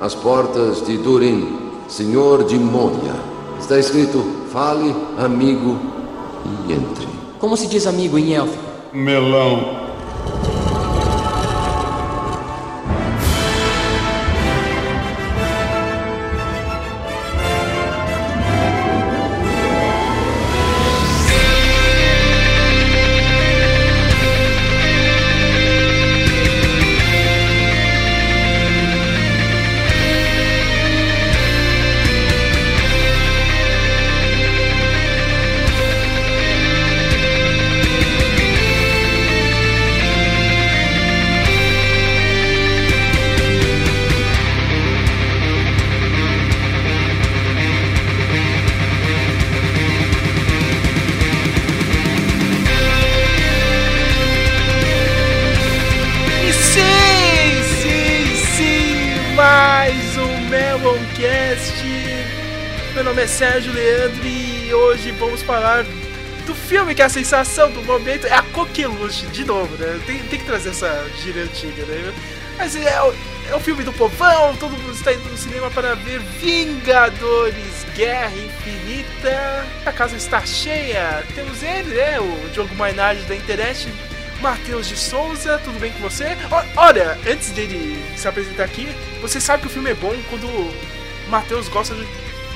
As portas de Durin, senhor de Moria. Está escrito: fale, amigo, e entre. Como se diz amigo em elfo? Melão. Que a sensação do momento é a coqueluche, de novo, né? Tem, tem que trazer essa gíria antiga, né? Mas é, o- é o filme do povão, todo mundo está indo no cinema para ver Vingadores Guerra Infinita. A casa está cheia. Temos ele, né? O Diogo Mainardi da internet. Matheus de Souza, tudo bem com você? Olha, antes dele se apresentar aqui, você sabe que o filme é bom quando o Matheus gosta de-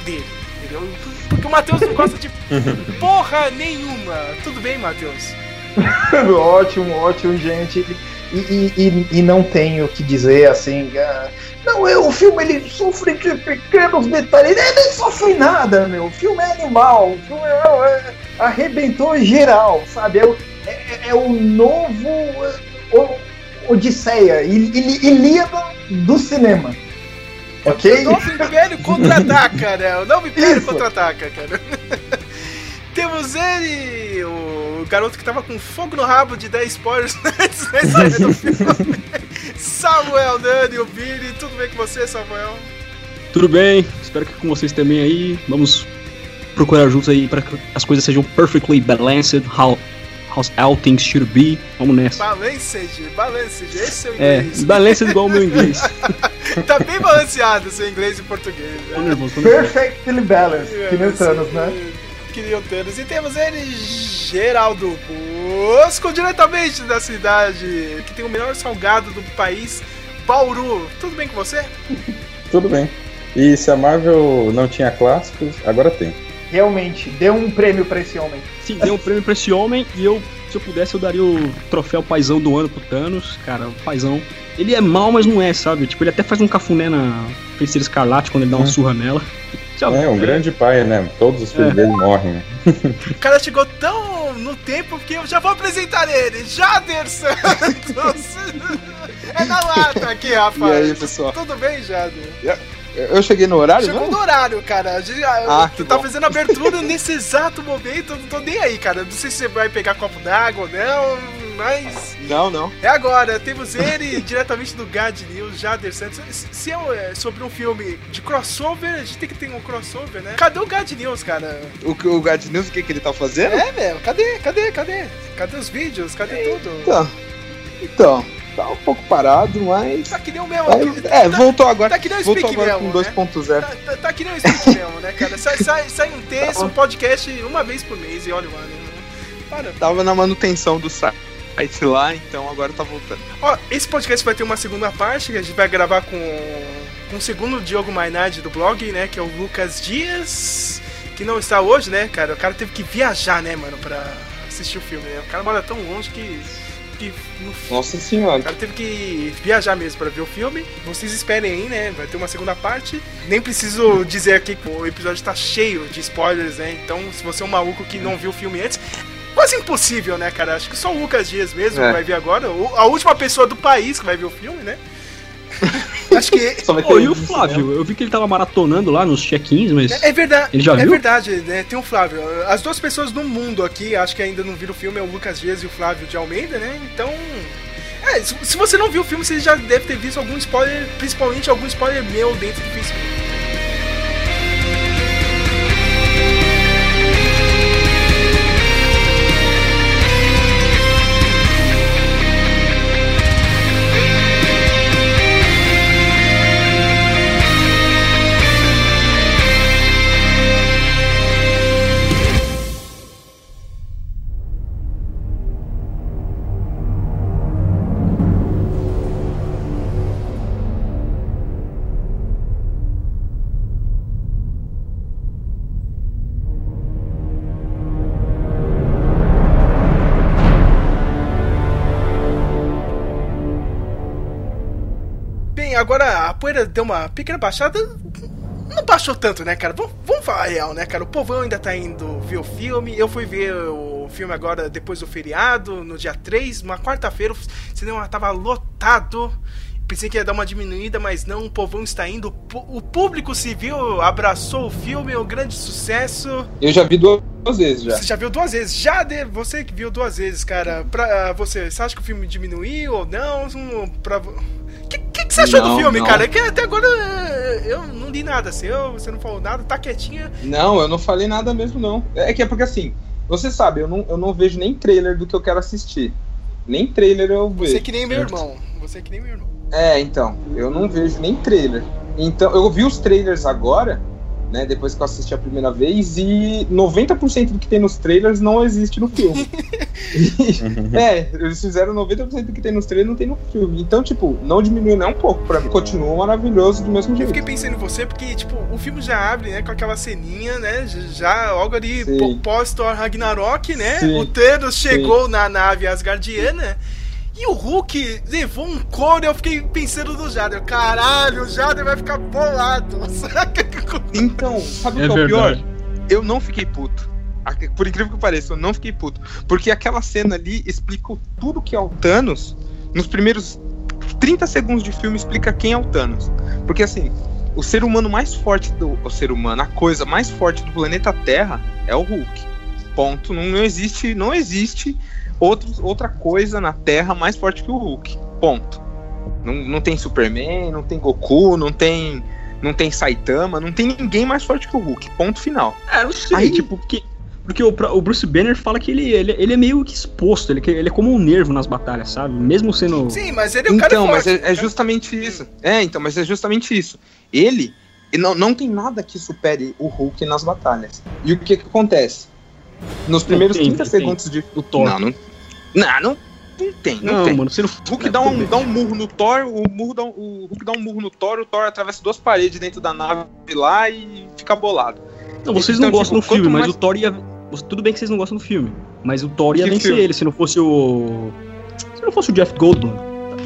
dele, entendeu? Porque o Matheus não gosta de porra nenhuma. Tudo bem, Matheus? ótimo, ótimo, gente. E, e, e, e não tenho o que dizer assim. ah, não, eu, o filme ele sofre de pequenos detalhes. Ele nem sofre nada, meu. O filme é animal. O filme é, é- arrebentou geral, sabe? É, o- é, é- o novo é, o- Odisseia, Il- Il- Ilíada do cinema. Ok? O novo Império contra-ataca, né? O novo Império contra-ataca, cara. Temos ele, o garoto que tava com fogo no rabo de 10 spoilers antes da saída do filme. Samuel Nani, o Billy, tudo bem com você, Samuel? Tudo bem, espero que com vocês também aí. Vamos procurar juntos aí para que as coisas sejam perfectly balanced, how, how all things should be. Vamos nessa. Balanced, balanced, esse é o É, inglês. balanced igual o meu inglês. tá bem balanceado seu inglês e português. Tô Né? nervoso, tô nervoso. Perfectly balanced, que nem Thanos, né? Que nem o Thanos. E temos ele, Geraldo Bosco, diretamente da cidade que tem o melhor salgado do país, Bauru. Tudo bem com você? Tudo bem. E se a Marvel não tinha clássicos, agora tem. Realmente, dê um prêmio pra esse homem. Sim, deu um prêmio pra esse homem e eu, se eu pudesse, eu daria o troféu paizão do ano pro Thanos. Cara, o paizão. Ele é mal, mas não é, sabe? Tipo, ele até faz um cafuné na Feiticeira Escarlate quando ele dá uma É. surra nela. Já- É um grande pai, né? Todos os filhos É. dele morrem. né? O cara chegou tão no tempo que eu já vou apresentar ele, Jader Santos. é na lata aqui, rapaz. E aí, pessoal? Tudo bem, Jader? Eu cheguei no horário, Chegou não? no horário, cara. Ah, tu que tá bom. fazendo abertura nesse exato momento, eu não tô nem aí, cara. Não sei se você vai pegar copo d'água ou não, mas. Não, não. É agora, temos ele diretamente do Gad News, Jader Santos. Se é sobre um filme de crossover, a gente tem que ter um crossover, né? Cadê o Gad News, cara? O, o Gad News, o que, que ele tá fazendo? É, meu, cadê? Cadê? Cadê? Cadê os vídeos? Cadê tudo? Então, então, tá um pouco parado, mas. Tá que nem o mas- tá- é, voltou agora. tá que nem o Speak agora Memo, com né? 2.0. Tá, tá, tá que nem o Speak mesmo, né, cara? Sai, sai, sai um texto, um podcast uma vez por mês e olha lá, né? Para. Tava na manutenção do site lá, então agora tá voltando. Ó, esse podcast vai ter uma segunda parte que a gente vai gravar com, com o segundo Diogo Mainardi do blog, né? Que é o Lucas Dias, que não está hoje, né, cara? O cara teve que viajar, né, mano, pra assistir o filme, né? O cara mora tão longe que. Que Nossa O senhora. cara teve que viajar mesmo pra ver o filme. Vocês esperem aí, né? Vai ter uma segunda parte. Nem preciso dizer aqui que o episódio tá cheio de spoilers, né? Então, se você é um maluco que não viu o filme antes, quase impossível, né, cara? Acho que só o Lucas Dias mesmo É. vai ver agora. O- A última pessoa do país que vai ver o filme, né? Acho que Só vai ter Ô, e o isso, né? Flávio? Eu vi que ele tava maratonando lá nos check-ins, mas. É verdade. Ele já é viu? verdade, né? Tem o Flávio. As duas pessoas do mundo aqui, acho que ainda não viram o filme, é o Lucas Dias e o Flávio de Almeida, né? Então. É, se se você não viu o filme, você já deve ter visto algum spoiler, principalmente algum spoiler meu dentro do Facebook. Poeira deu uma pequena baixada. Não baixou tanto, né, cara? Vamos, vamos falar real, né, cara? O povão ainda tá indo ver o filme. Eu fui ver o filme agora depois do feriado, no dia 3, uma quarta-feira. O cinema tava lotado. Pensei que ia dar uma diminuída, mas não, o povão está indo. O público civil abraçou o filme, um grande sucesso. Eu já vi duas vezes já. Você já viu duas vezes? Já, de, você que viu duas vezes, cara. Pra você, você acha que o filme diminuiu ou não? Pra... você achou Não, do filme, não. cara? É que até agora eh, eu não li nada seu, você não falou nada, tá quietinha. Não, eu não falei nada mesmo, não. É que é porque assim, você sabe, eu não, eu não vejo nem trailer do que eu quero assistir. Nem trailer eu vejo. Você é que nem meu irmão. Você é que nem meu irmão. É, então, eu não vejo nem trailer. Então, eu vi os trailers agora, né, depois que eu assisti a primeira vez, e 90% do que tem nos trailers não existe no filme. E- é, eles fizeram 90% do que tem nos trailers não tem no filme. Então, tipo, não diminuiu nem um pouco pra mim. Continua maravilhoso do mesmo Eu jeito. fiquei pensando em você porque, tipo, o filme já abre, né, com aquela ceninha, né, já logo ali Sim. pós-Thor Ragnarok, né, Sim. o Thanos chegou na nave Asgardiana e o Hulk levou um couro e eu fiquei pensando no Jader, caralho, o Jader vai ficar bolado, saca? Então, sabe o É que é o pior? Eu não fiquei puto. Por incrível que pareça, eu não fiquei puto. Porque aquela cena ali explica o- tudo que é o Thanos. Nos primeiros 30 segundos de filme explica quem é o Thanos. Porque assim, o ser humano mais forte do. O ser humano, a coisa mais forte do planeta Terra é o Hulk. Ponto. Não, não existe, não existe outros, outra coisa na Terra mais forte que o Hulk. Ponto. Não, não tem Superman, não tem Goku, não tem. Não tem Saitama, não tem ninguém mais forte que o Hulk. Ponto final. É, não sei, Aí- tipo, porque, porque o, o Bruce Banner fala que ele, ele, ele é meio que exposto, ele, ele é como um nervo nas batalhas, sabe? Mesmo sendo. Sim, mas ele é um cara Então, mas forte. é, é justamente isso. É, então, mas é justamente isso. Ele, ele não, não tem nada que supere o Hulk nas batalhas. E o que que acontece? Nos primeiros tem, 30 tem. segundos de. O Thor. Não, não. Não, não, não tem, não, Não, tem. mano, você não. O Hulk dá um, dá um murro no Thor, o, murro dá um- o Hulk dá um murro no Thor, o Thor atravessa duas paredes dentro da nave lá e fica bolado. Não, vocês Então, não gostam tipo, do filme, mas mais- o Thor ia. Tudo bem que vocês não gostam do filme, mas o Thor ia Que vencer filme? ele se não fosse o. Se não fosse o Jeff Goldblum.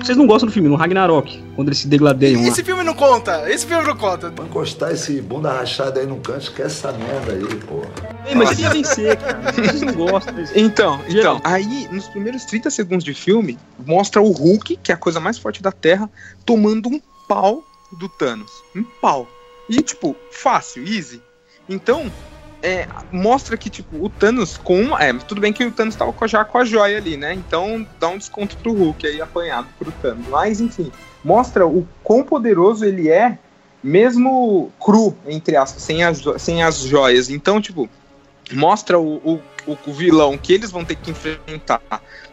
Vocês não gostam do filme, no Ragnarok, quando eles se degladeiam lá. Esse filme não conta, esse filme não conta. Pra encostar esse bunda rachada aí no canto, esquece essa merda aí, porra. Ei, mas ele ia vencer, cara. Vocês não gostam. Vocês... Então, então, aí nos primeiros 30 segundos de filme, mostra o Hulk, que é a coisa mais forte da Terra, tomando um pau do Thanos. Um pau. E, tipo, fácil, easy. Então, é, mostra que, tipo, o Thanos com. É, tudo bem que o Thanos tava já com a joia ali, né? Então dá um desconto pro Hulk aí apanhado pro Thanos. Mas, enfim, mostra o quão poderoso ele é, mesmo cru, entre aspas, sem as, sem as joias. Então, tipo, mostra o, o, o- vilão que eles vão ter que enfrentar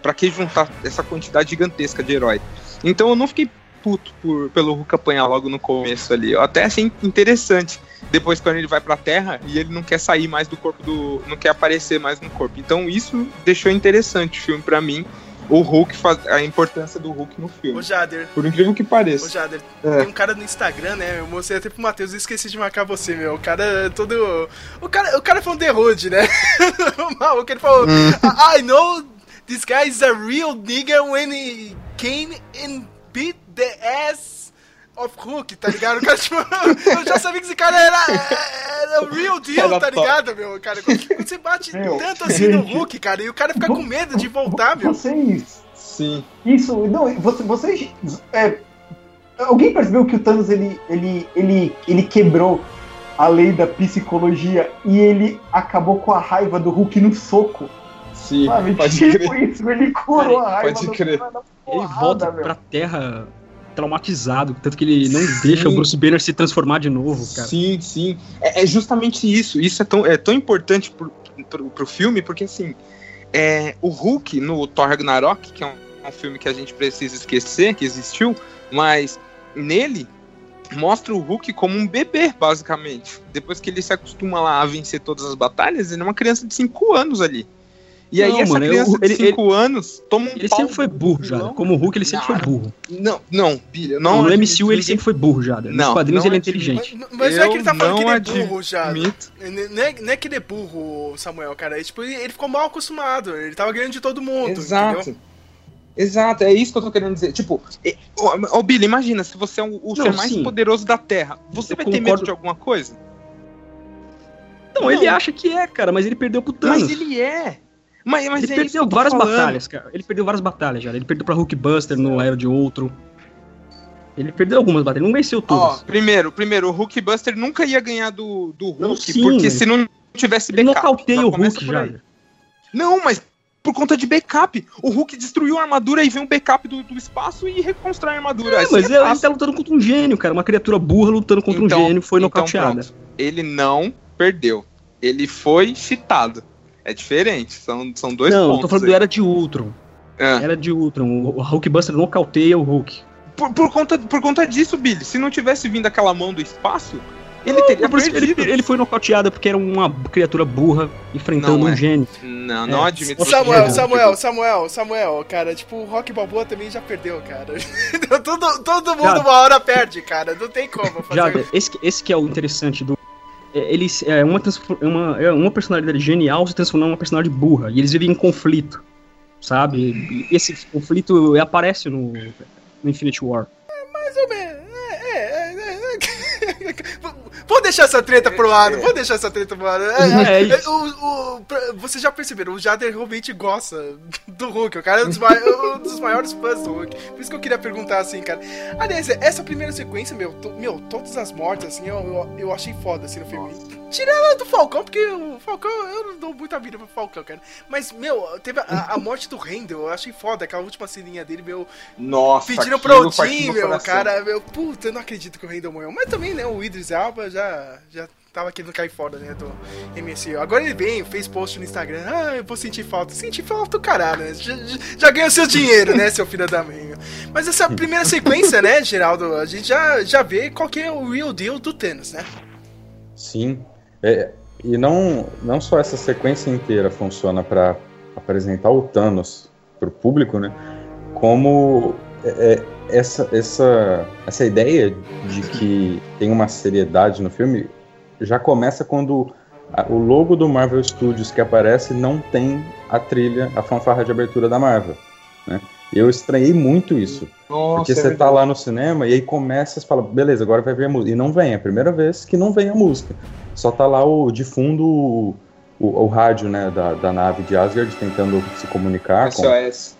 pra que juntar essa quantidade gigantesca de herói. Então eu não fiquei puto por, pelo Hulk apanhar logo no começo ali. Eu até achei interessante. Depois quando ele vai pra Terra e ele não quer sair mais do corpo do. não quer aparecer mais no corpo. Então isso deixou interessante o filme pra mim. O Hulk, faz, a importância do Hulk no filme. Jader, Por incrível que pareça. Jader, É. tem um cara no Instagram, né? Eu mostrei até pro Matheus, eu esqueci de marcar você, meu. O cara é todo. O cara, o cara foi um The Hood, né? o maluco, ele falou: I I know this guy is a real nigga when he came and beat the ass of Hulk, tá ligado? O cara, tipo, eu já sabia que esse cara era, era o real deal, tá ligado, meu? Cara, quando você bate Meu, tanto assim no. Hulk, cara, e o cara fica com medo de voltar, meu. Vocês. Sim. Isso, não, você, vocês. é, alguém percebeu que o Thanos ele, ele, ele, ele quebrou a lei da psicologia e ele acabou com a raiva do Hulk no soco? Sim, Sabe? pode tipo crer. isso, ele curou a raiva pode do crer. na Ele porrada, volta meu. pra Terra traumatizado, tanto que ele não deixa o Bruce Banner se transformar de novo, cara. Sim, sim. É, é justamente isso. Isso é tão, é tão importante pro, pro, pro filme, porque assim, é, o Hulk no Thor Ragnarok, que é um, um filme que a gente precisa esquecer que existiu, mas nele mostra o Hulk como um bebê, basicamente. Depois que ele se acostuma lá a vencer todas as batalhas, ele é uma criança de 5 anos ali. E aí Não, essa mano, eu- criança ele- de 5 anos toma um Ele pau sempre foi burro, vilão. Como o Hulk, ele sempre Não, foi burro. Não, não, Bilha, Não, não no admito, MCU ele sempre foi burro, já. Nos Não, quadrinhos não ele é inteligente. Mas, mas não é que ele tá Eu falando que não ele é burro. Não é, não é que ele é burro, Samuel, cara. É, tipo, ele ele ficou mal acostumado. Ele tava ganhando de todo mundo. Exato. entendeu? Exato, é isso que eu tô querendo dizer. Tipo, é, ô, ô, Billy, imagina, se você é o, o Não, ser mais sim. poderoso da Terra, você Eu vai ter medo concordo. de alguma coisa? Não, ele acha que é, cara, mas ele perdeu pro Thanos. Mas ele é. Mas, mas ele é perdeu várias falando. batalhas, cara. Ele perdeu várias batalhas já. Ele perdeu pra Hulkbuster no Era de Outro. Ele perdeu algumas batalhas, ele não venceu Ó, todas. primeiro, primeiro, o Hulkbuster nunca ia ganhar do, do Hulk, Não, sim, porque mas- se não tivesse ele backup. nocauteia já o Hulk já. aí. Não, mas por conta de backup. O Hulk destruiu a armadura e vem um backup do, do espaço e reconstrói a armadura. É, Assim mas é ele, ele fácil. tá lutando contra um gênio, cara. Uma criatura burra lutando contra Então- um gênio foi então nocauteada. pronto. Ele não perdeu. Ele foi cheatado. É diferente. São, são dois não, eu pontos. tô falando aí. do Era de Ultron. Ah. Era de Ultron. O Hulkbuster nocauteia o Hulk. Por, por conta, por conta disso, Billy, se não tivesse vindo aquela mão do espaço, ele teria que ele, perdido. ele foi nocauteado porque era uma criatura burra enfrentando Não um é. gênio. Não, não É. admito. Samuel, Tipo- Samuel, Samuel, Samuel, cara, tipo, o Rock Balboa também já perdeu, cara. todo, todo mundo Já- uma hora perde, cara. Não tem como fazer. Já, esse, esse que é o interessante do. É, Ele é uma, é uma, é uma personalidade genial se transformar em uma personalidade burra. E eles vivem em conflito. Sabe? E esse conflito aparece no, no War. Mais ou menos. É, é, é, é. Vou deixar essa treta pro lado, vou deixar essa treta pro lado. É, é, é, o- o- pra- vocês já perceberam, o Jader realmente gosta do Hulk. O cara é um dos, mai- um dos maiores fãs do Hulk. Por isso que eu queria perguntar assim, cara. Aliás, essa primeira sequência, meu, to- meu todas as mortes, assim, eu, eu, eu achei foda assim no filme. Tirando a do Falcão, porque o Falcão, eu não dou muita vida pro Falcão, cara. Mas, meu, teve a, a morte do Randall, eu achei foda, aquela última ceninha dele, meu. Nossa, Pediram pro Tim, meu cara, meu, puta, eu não acredito que o Randall morreu. Mas também, né, o Idris Elba já, já tava querendo cair fora, né, do MCU. Agora ele vem, fez post no Instagram, ah, eu vou sentir falta. Sentir falta do caralho, né, já, já, já ganhou seu dinheiro, né, seu filho da mãe. meu. Mas essa primeira sequência, né, Geraldo, a gente já, já vê qual que é o real deal do Thanos, né? Sim. É, e não, não só essa sequência inteira funciona para apresentar o Thanos para o público, né? Como é, é, essa, essa, essa ideia de que tem uma seriedade no filme já começa quando a- o logo do Marvel Studios que aparece não tem a trilha, a fanfarra de abertura da Marvel, né? E eu estranhei muito isso. Nossa, Porque é você tá verdade. lá no cinema e aí começa, você fala, beleza, agora vai ver a música. E não vem, é a primeira vez que não vem a música. Só tá lá o, de fundo o, o, o rádio né, da, da nave de Asgard tentando se comunicar com SOS.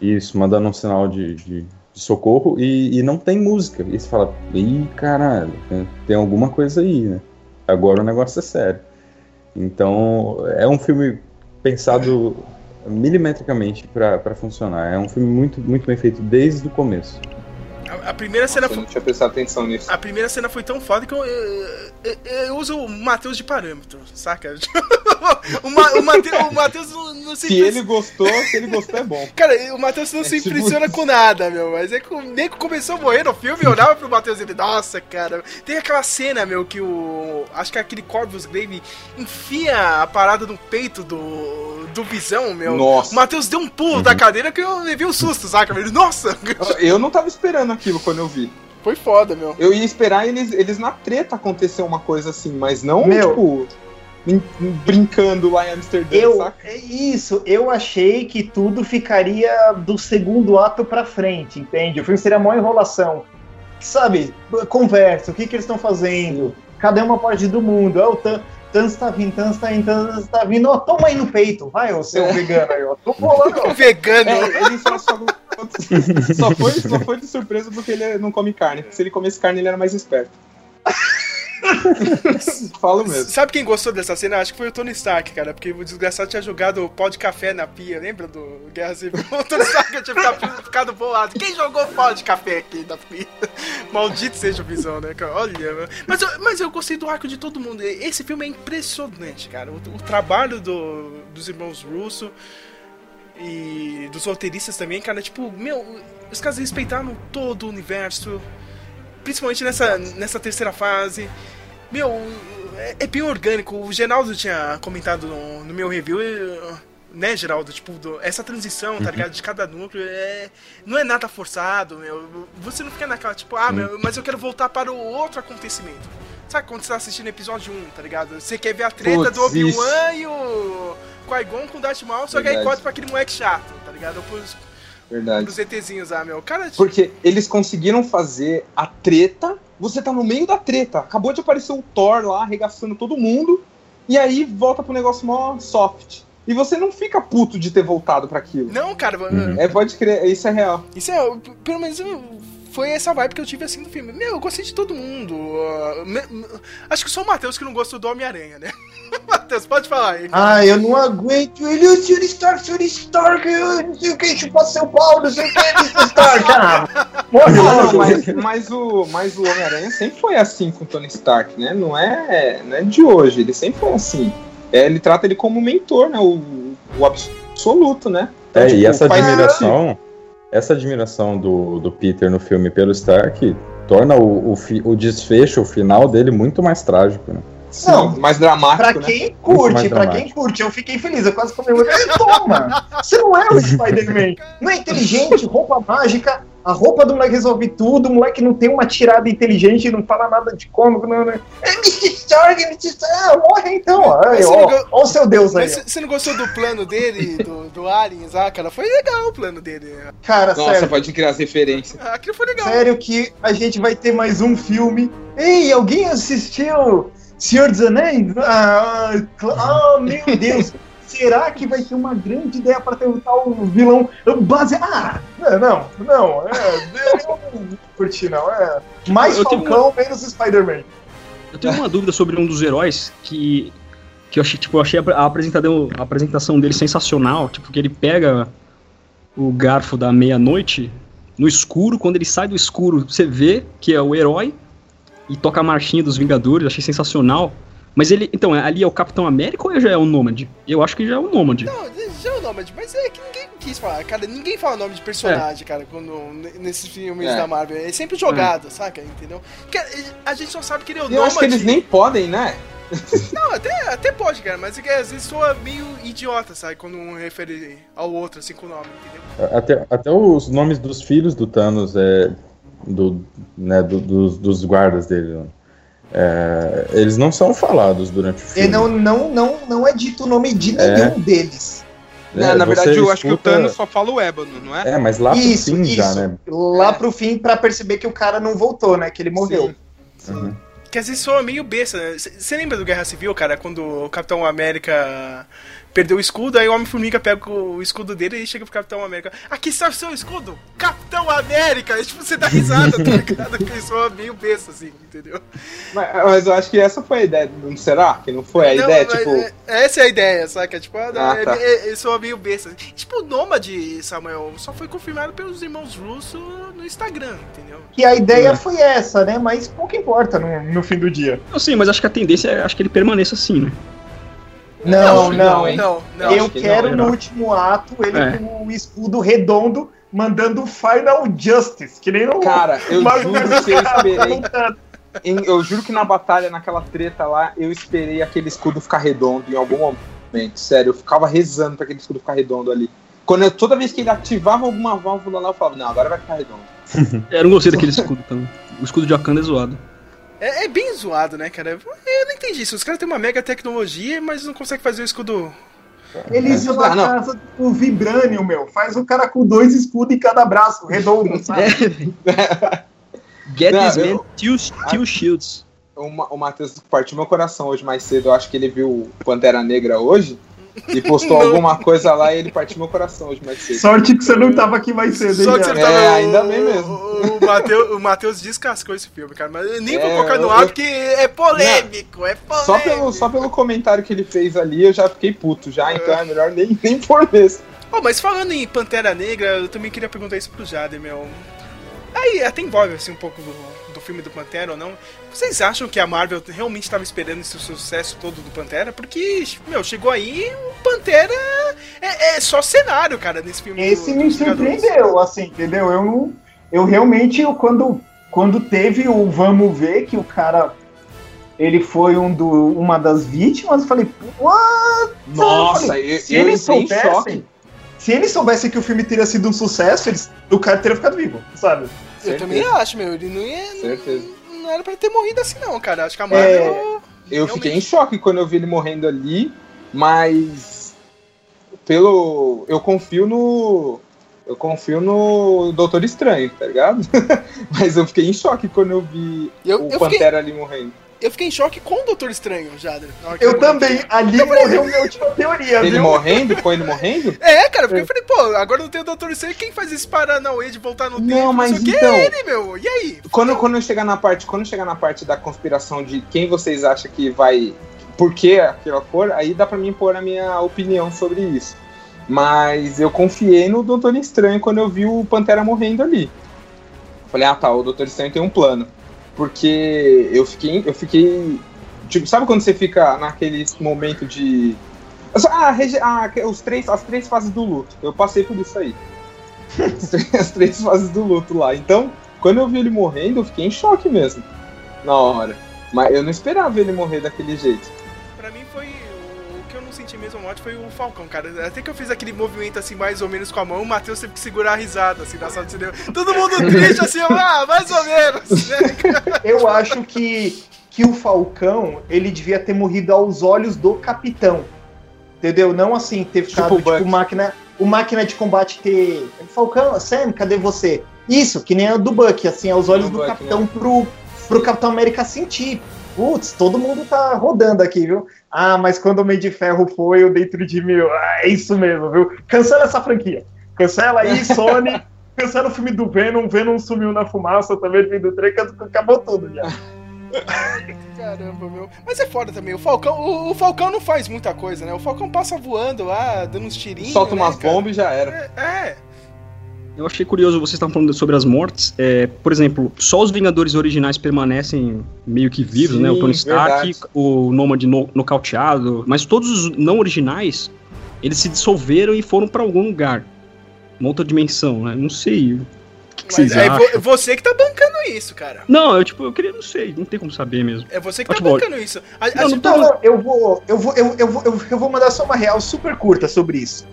isso, mandando um sinal de, de, de socorro e, e não tem música. E você fala, ih, caralho, tem- tem alguma coisa aí, né? Agora o negócio é sério. Então, é um filme pensado milimetricamente pra funcionar. É um filme muito, muito bem feito desde o começo. A, a primeira cena Eu foi. não tinha prestado atenção nisso. A primeira cena foi tão foda que eu, eu, eu- eu uso o Matheus de parâmetro, saca? o, Ma, o Matheus, o Matheus não, não se Se ele gostou, se ele gostou, é bom. Cara, o Matheus não É se tipo impressiona isso. com nada, meu. Mas é que o nego começou a morrer no filme, eu olhava pro Matheus e ele, nossa, cara. Tem aquela cena, meu, que o. Acho que é aquele Corvus Glaive enfia a parada no peito do. do Visão, meu. Nossa. O Matheus deu um pulo da cadeira que eu levei um susto, saca? Ele, nossa! Eu não tava esperando aquilo quando eu vi. Foi foda, meu. Eu ia esperar eles, eles na treta acontecer uma coisa assim, mas não, Meu. tipo, brincando lá em Amsterdã, Eu, saca? é isso, eu achei que tudo ficaria do segundo ato pra frente, entende? O filme seria a maior enrolação. Sabe, conversa, o que, que eles estão fazendo? Cadê uma parte do mundo? Ah, o Tan- Thanos tá vindo, Thanos tá vindo, Thanos tá vindo. Ó, toma aí no peito, vai, ô seu É. vegano aí, ó. Tô bolando, ó. Vegano. É, ele só, só, só foi, só foi de surpresa porque ele não come carne. Se ele comesse carne, ele era mais esperto. Falo mesmo. Sabe quem gostou dessa cena? Acho que foi o Tony Stark, cara. Porque o desgraçado tinha jogado pó de café na pia. Lembra do Guerra Civil? O Tony Stark tinha ficado, ficado bolado. Quem jogou pó de café aqui na pia? Maldito seja o Visão, né, cara? Olha, mas eu, mas eu gostei do arco de todo mundo. Esse filme é impressionante, cara. O, o trabalho do, dos irmãos Russo e dos roteiristas também, cara. Tipo, meu, os caras respeitaram todo o universo. Principalmente nessa, nessa terceira fase. Meu, é, é bem orgânico. O Geraldo tinha comentado no, no meu review, né, Geraldo? Tipo, do- essa transição, tá ligado? De cada núcleo é, não é nada forçado, meu. Você não fica naquela, tipo, ah, meu, mas eu quero voltar para o outro acontecimento. Sabe quando você tá assistindo episódio 1, tá ligado? Você quer ver a treta Putz, do Obi-Wan e o Qui-Gon com o Darth Maul, só que aí corta pra aquele moleque chato, tá ligado? Pros, Verdade. Dos ETzinhos lá, meu. Cara, Porque eles conseguiram fazer a treta. Você tá no meio da treta. Acabou de aparecer o Thor lá arregaçando todo mundo. E aí volta pro negócio mó soft. E você não fica puto de ter voltado pra aquilo. não, cara, Uhum. É, pode crer, isso é real. Isso é, pelo menos eu- foi essa vibe que eu tive assim do filme. Meu, eu gostei de todo mundo. uh, me- me- acho que só o Matheus que não gostou do Homem-Aranha, né? Matheus, pode falar aí. Ah, eu não aguento ele, o Sr. Stark, Sr. Stark, eu não sei o que, chupa seu pau, não sei o que, Mr. Stark. Ah, Não, mas, mas o, mas o Homem-Aranha sempre foi assim com o Tony Stark, né? Não é, não é de hoje, ele sempre foi assim. É, ele trata ele como mentor, né? O, o absoluto, né? Então, É, tipo, e essa faz admiração, essa admiração do, do Peter no filme pelo Stark torna o, o, o desfecho, o final dele muito mais trágico, né? Sim, Não, mais dramático, Pra né? quem Muito curte, pra quem curte, eu fiquei feliz, eu quase comemorei. Toma! Você não é o Spider-Man. Não é inteligente, roupa mágica, a roupa do moleque resolve tudo, o moleque não tem uma tirada inteligente, não fala nada de cômico, não, não. É. Stark, ah, morre então. Ó, go- ó o seu Deus aí. Você não gostou do plano dele, do, do Aliens? Ah, cara, foi legal o plano dele. Cara, Nossa, sério. pode criar as referências. Ah, Aquilo foi legal. Sério que a gente vai ter mais um filme. Ei, alguém assistiu Senhor dos Anéis? Ah, cl- ah, meu Deus. Será que vai ter uma grande ideia para derrotar o vilão base? Ah, não, não, não. É, eu não curti, não. É mais Eu Falcão, menos Spider-Man. Eu tenho uma dúvida sobre um dos heróis que, que eu achei, tipo, eu achei a a apresentação, a apresentação dele sensacional. Tipo, que ele pega o garfo da meia-noite no escuro, quando ele sai do escuro, você vê que é o herói e toca a marchinha dos Vingadores, eu achei sensacional. Mas ele, então, ali é o Capitão América ou já é o Nômade? Eu acho que já é o Nômade. Não, já é o nome, mas é que ninguém quis falar, cara. Ninguém fala nome de personagem, cara, quando, nesses filmes É. da Marvel. É sempre jogado, saca? Entendeu? Cara, a gente só sabe que ele é o Eu acho que Nômade. eles nem podem, né? Não, até, até pode, cara, mas é que às vezes soa meio idiota, sabe? Quando um refere ao outro, assim, com o nome, entendeu? Até, até os nomes dos filhos do Thanos, é, do, né, do- dos, dos guardas dele, né? É, eles não são falados durante o E filme. não, não, não, não é dito o nome de É. nenhum deles. né? É, na verdade, eu acho que o Thanos só fala o ébano, não é? É, mas lá pro Isso, fim isso. já, né? Lá pro fim, pra perceber que o cara não voltou, né? Que ele morreu. Uhum. Que às vezes soa meio besta, né? Você lembra do Guerra Civil, cara? Quando o Capitão América perdeu o escudo, aí o Homem-Formiga pega o escudo dele e chega pro Capitão América. Aqui está o seu escudo! Capitão América! E, tipo, você dá risada, tá ligado? Que soa meio besta, assim, entendeu? Mas, mas eu acho que essa foi a ideia. Não será? Que não foi a Não, ideia? Tipo, é- essa é a ideia, saca? Tipo, ah, Ah, tá. ele, ele, ele soa meio besta. Tipo, o Nômade, Samuel, só foi confirmado pelos irmãos Russo no Instagram, entendeu? Que a É. ideia foi essa, né? Mas pouco importa no, no fim do dia. Não, sim, mas acho que a tendência é acho que ele permaneça assim, né? Não, não, hein? Não, não. Eu que quero não, no não. último ato ele É. com o escudo redondo mandando Final Justice, que nem no. cara, eu juro que eu esperei. em- eu juro que na batalha, naquela treta lá, eu esperei aquele escudo ficar redondo em algum momento. Sério, eu ficava rezando pra aquele escudo ficar redondo ali. Quando eu- toda vez que ele ativava alguma válvula lá, eu falava, não, agora vai ficar redondo. Eu não gostei daquele escudo, então. O escudo de Wakanda é zoado. É, é bem zoado, né, cara? Eu não entendi isso. Os caras têm uma mega tecnologia, mas não conseguem fazer o escudo. Eles são Ah, a casa do Vibranium, meu. Faz o cara com dois escudos em cada braço, redondo, sabe? Get Não, this eu- man two, two shields. O, Ma- o Matheus partiu meu coração hoje mais cedo. Eu acho que ele viu o Pantera Negra hoje e postou Não. alguma coisa lá e ele partiu meu coração hoje mais cedo. Sorte que você não tava aqui mais cedo, hein, Só que você cara? É, tava. ainda bem mesmo. O, Matheus, o Matheus descascou esse filme, cara. Mas eu nem vou É, colocar no ar eu- porque é polêmico, é polêmico. Só pelo, só pelo comentário que ele fez ali, eu já fiquei puto já, então é melhor nem, nem por mesmo. Oh, mas falando em Pantera Negra, eu também queria perguntar isso pro Jader, meu. Aí até envolve assim, um pouco do filme do Pantera ou não. Vocês acham que a Marvel realmente estava esperando esse sucesso todo do Pantera? Porque, meu, chegou aí, o Pantera é, é só cenário, cara, nesse filme. Esse do- me surpreendeu, assim, entendeu? Eu não. Eu realmente, eu, quando, quando teve o Vamos Ver, que o cara. Ele foi um do, uma das vítimas, eu falei, what? Nossa, falei, eu, se eu eles entrei em soubessem, choque. Se eles soubessem que o filme teria sido um sucesso, eles, o cara teria ficado vivo, sabe? Eu Certeza. também acho, meu. Ele não ia. Certeza. Não, não era pra ter morrido assim, não, cara. Acho que a Marvel. Eu fiquei em choque quando eu vi ele morrendo ali, mas pelo eu confio no Eu confio no Doutor Estranho, tá ligado? Mas eu fiquei em choque quando eu vi Eu- o eu Pantera ali morrendo. Eu fiquei em choque com o Doutor Estranho, Jader. Eu morri. também. Ali morreu minha última teoria, Ele viu? morrendo? Com ele morrendo? É, cara, porque eu falei, pô, agora não tem o Doutor Estranho, quem faz esse Paranauê de voltar no Não, tempo? mas sei o quê, então- é ele, meu. E aí? Quando, quando eu chegar na parte, quando chegar na parte da conspiração de quem vocês acham que vai, por que aquela cor, aí dá pra mim pôr a minha opinião sobre isso. Mas eu confiei no Doutor Estranho quando eu vi o Pantera morrendo ali. Falei, ah tá, o Doutor Estranho tem um plano. Porque eu fiquei, eu fiquei, tipo, sabe quando você fica naquele momento de ah, ah, os três, as três fases do luto. Eu passei por isso aí. As três- as três fases do luto lá. Então, quando eu vi ele morrendo, eu fiquei em choque mesmo. Na hora. Mas eu não esperava ele morrer daquele jeito. Mesmo morte foi o Falcão, cara. Até que eu fiz aquele movimento assim, mais ou menos com a mão, o Matheus teve que segurar a risada, assim, na sala de cinema. Todo mundo triste, assim, ah, mais ou menos. né? Eu acho que, que o Falcão, ele devia ter morrido aos olhos do capitão. Entendeu? Não assim, ter ficado, o tipo, Buck. máquina, o máquina de combate ter. Falcão, Sam, cadê você? Isso, que nem a do Buck, assim, aos olhos Do do, Buck, capitão pro, pro Capitão América sentir. Putz, todo mundo tá rodando aqui, viu? Ah, mas quando o Homem de Ferro foi, eu dentro de mim, eu, ah, é isso mesmo, viu? Cancela essa franquia. Cancela aí, Sony. Cancela o filme do Venom. Venom sumiu na fumaça também, fim do trem, acabou tudo já. Caramba, meu. Mas é foda também. O Falcão, o, o Falcão não faz muita coisa, né? O Falcão passa voando lá, dando uns tirinhos. Solta né, umas cara? bombas e já era. É, é. Eu achei curioso, vocês estavam falando sobre as mortes. É, por exemplo, só os Vingadores originais permanecem meio que vivos, Sim, né? O Tony Stark, verdade. o Nomad no, nocauteado. Mas todos os não originais, eles se dissolveram e foram pra algum lugar. Uma outra dimensão, né? Não sei. O que, que Mas vocês é acham? vo- você que tá bancando isso, cara. Não, eu tipo, eu queria, não sei, não tem como saber mesmo. É você que tá bancando isso. A, a Não, não gente- tô- Não, não, eu vou, eu vou, eu, eu vou, eu, eu vou mandar só uma real super curta sobre isso.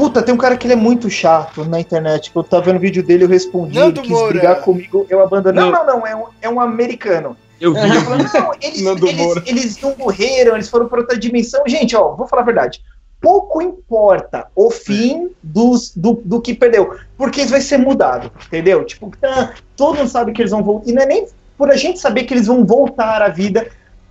Puta, tem um cara que ele é muito chato na internet. que Eu tava vendo vídeo dele, eu respondi, Nando ele quis Moura. brigar comigo, eu abandonei. Não, Não. não, é um, é um americano. Eu vi, Ele eu falando, vi. não, eles, eles, eles não morreram, eles foram para outra dimensão. Gente, ó, vou falar a verdade. Pouco importa o fim dos, do, do que perdeu, porque isso vai ser mudado, entendeu? Tipo, tá, todo mundo sabe que eles vão voltar. E não é nem por a gente saber que eles vão voltar à vida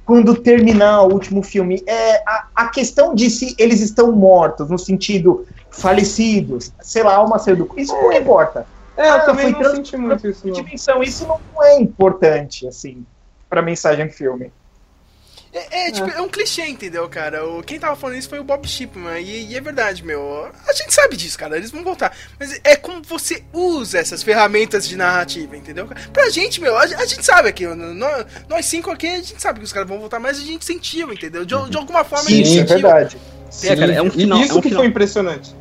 quando terminar o último filme. É a, a questão de se eles estão mortos, no sentido falecidos, sei lá, alma saiu do. Isso não importa. É, eu Ah, também foi não trans- senti muito isso, não. Dimensão, isso não é importante, assim, pra mensagem do filme. É, é, tipo, é um clichê, entendeu, cara? O, quem tava falando isso foi o Bob Shipman, e, e é verdade, meu. A gente sabe disso, cara, eles vão voltar. Mas é como você usa essas ferramentas de narrativa, entendeu? Pra gente, meu, a, a gente sabe aqui, nós, nós cinco aqui, a gente sabe que os caras vão voltar, mas a gente sentiu, entendeu? De, de alguma forma a Sim, gente isso é sentiu. verdade. É, cara, é um E final- isso é um que final- foi impressionante.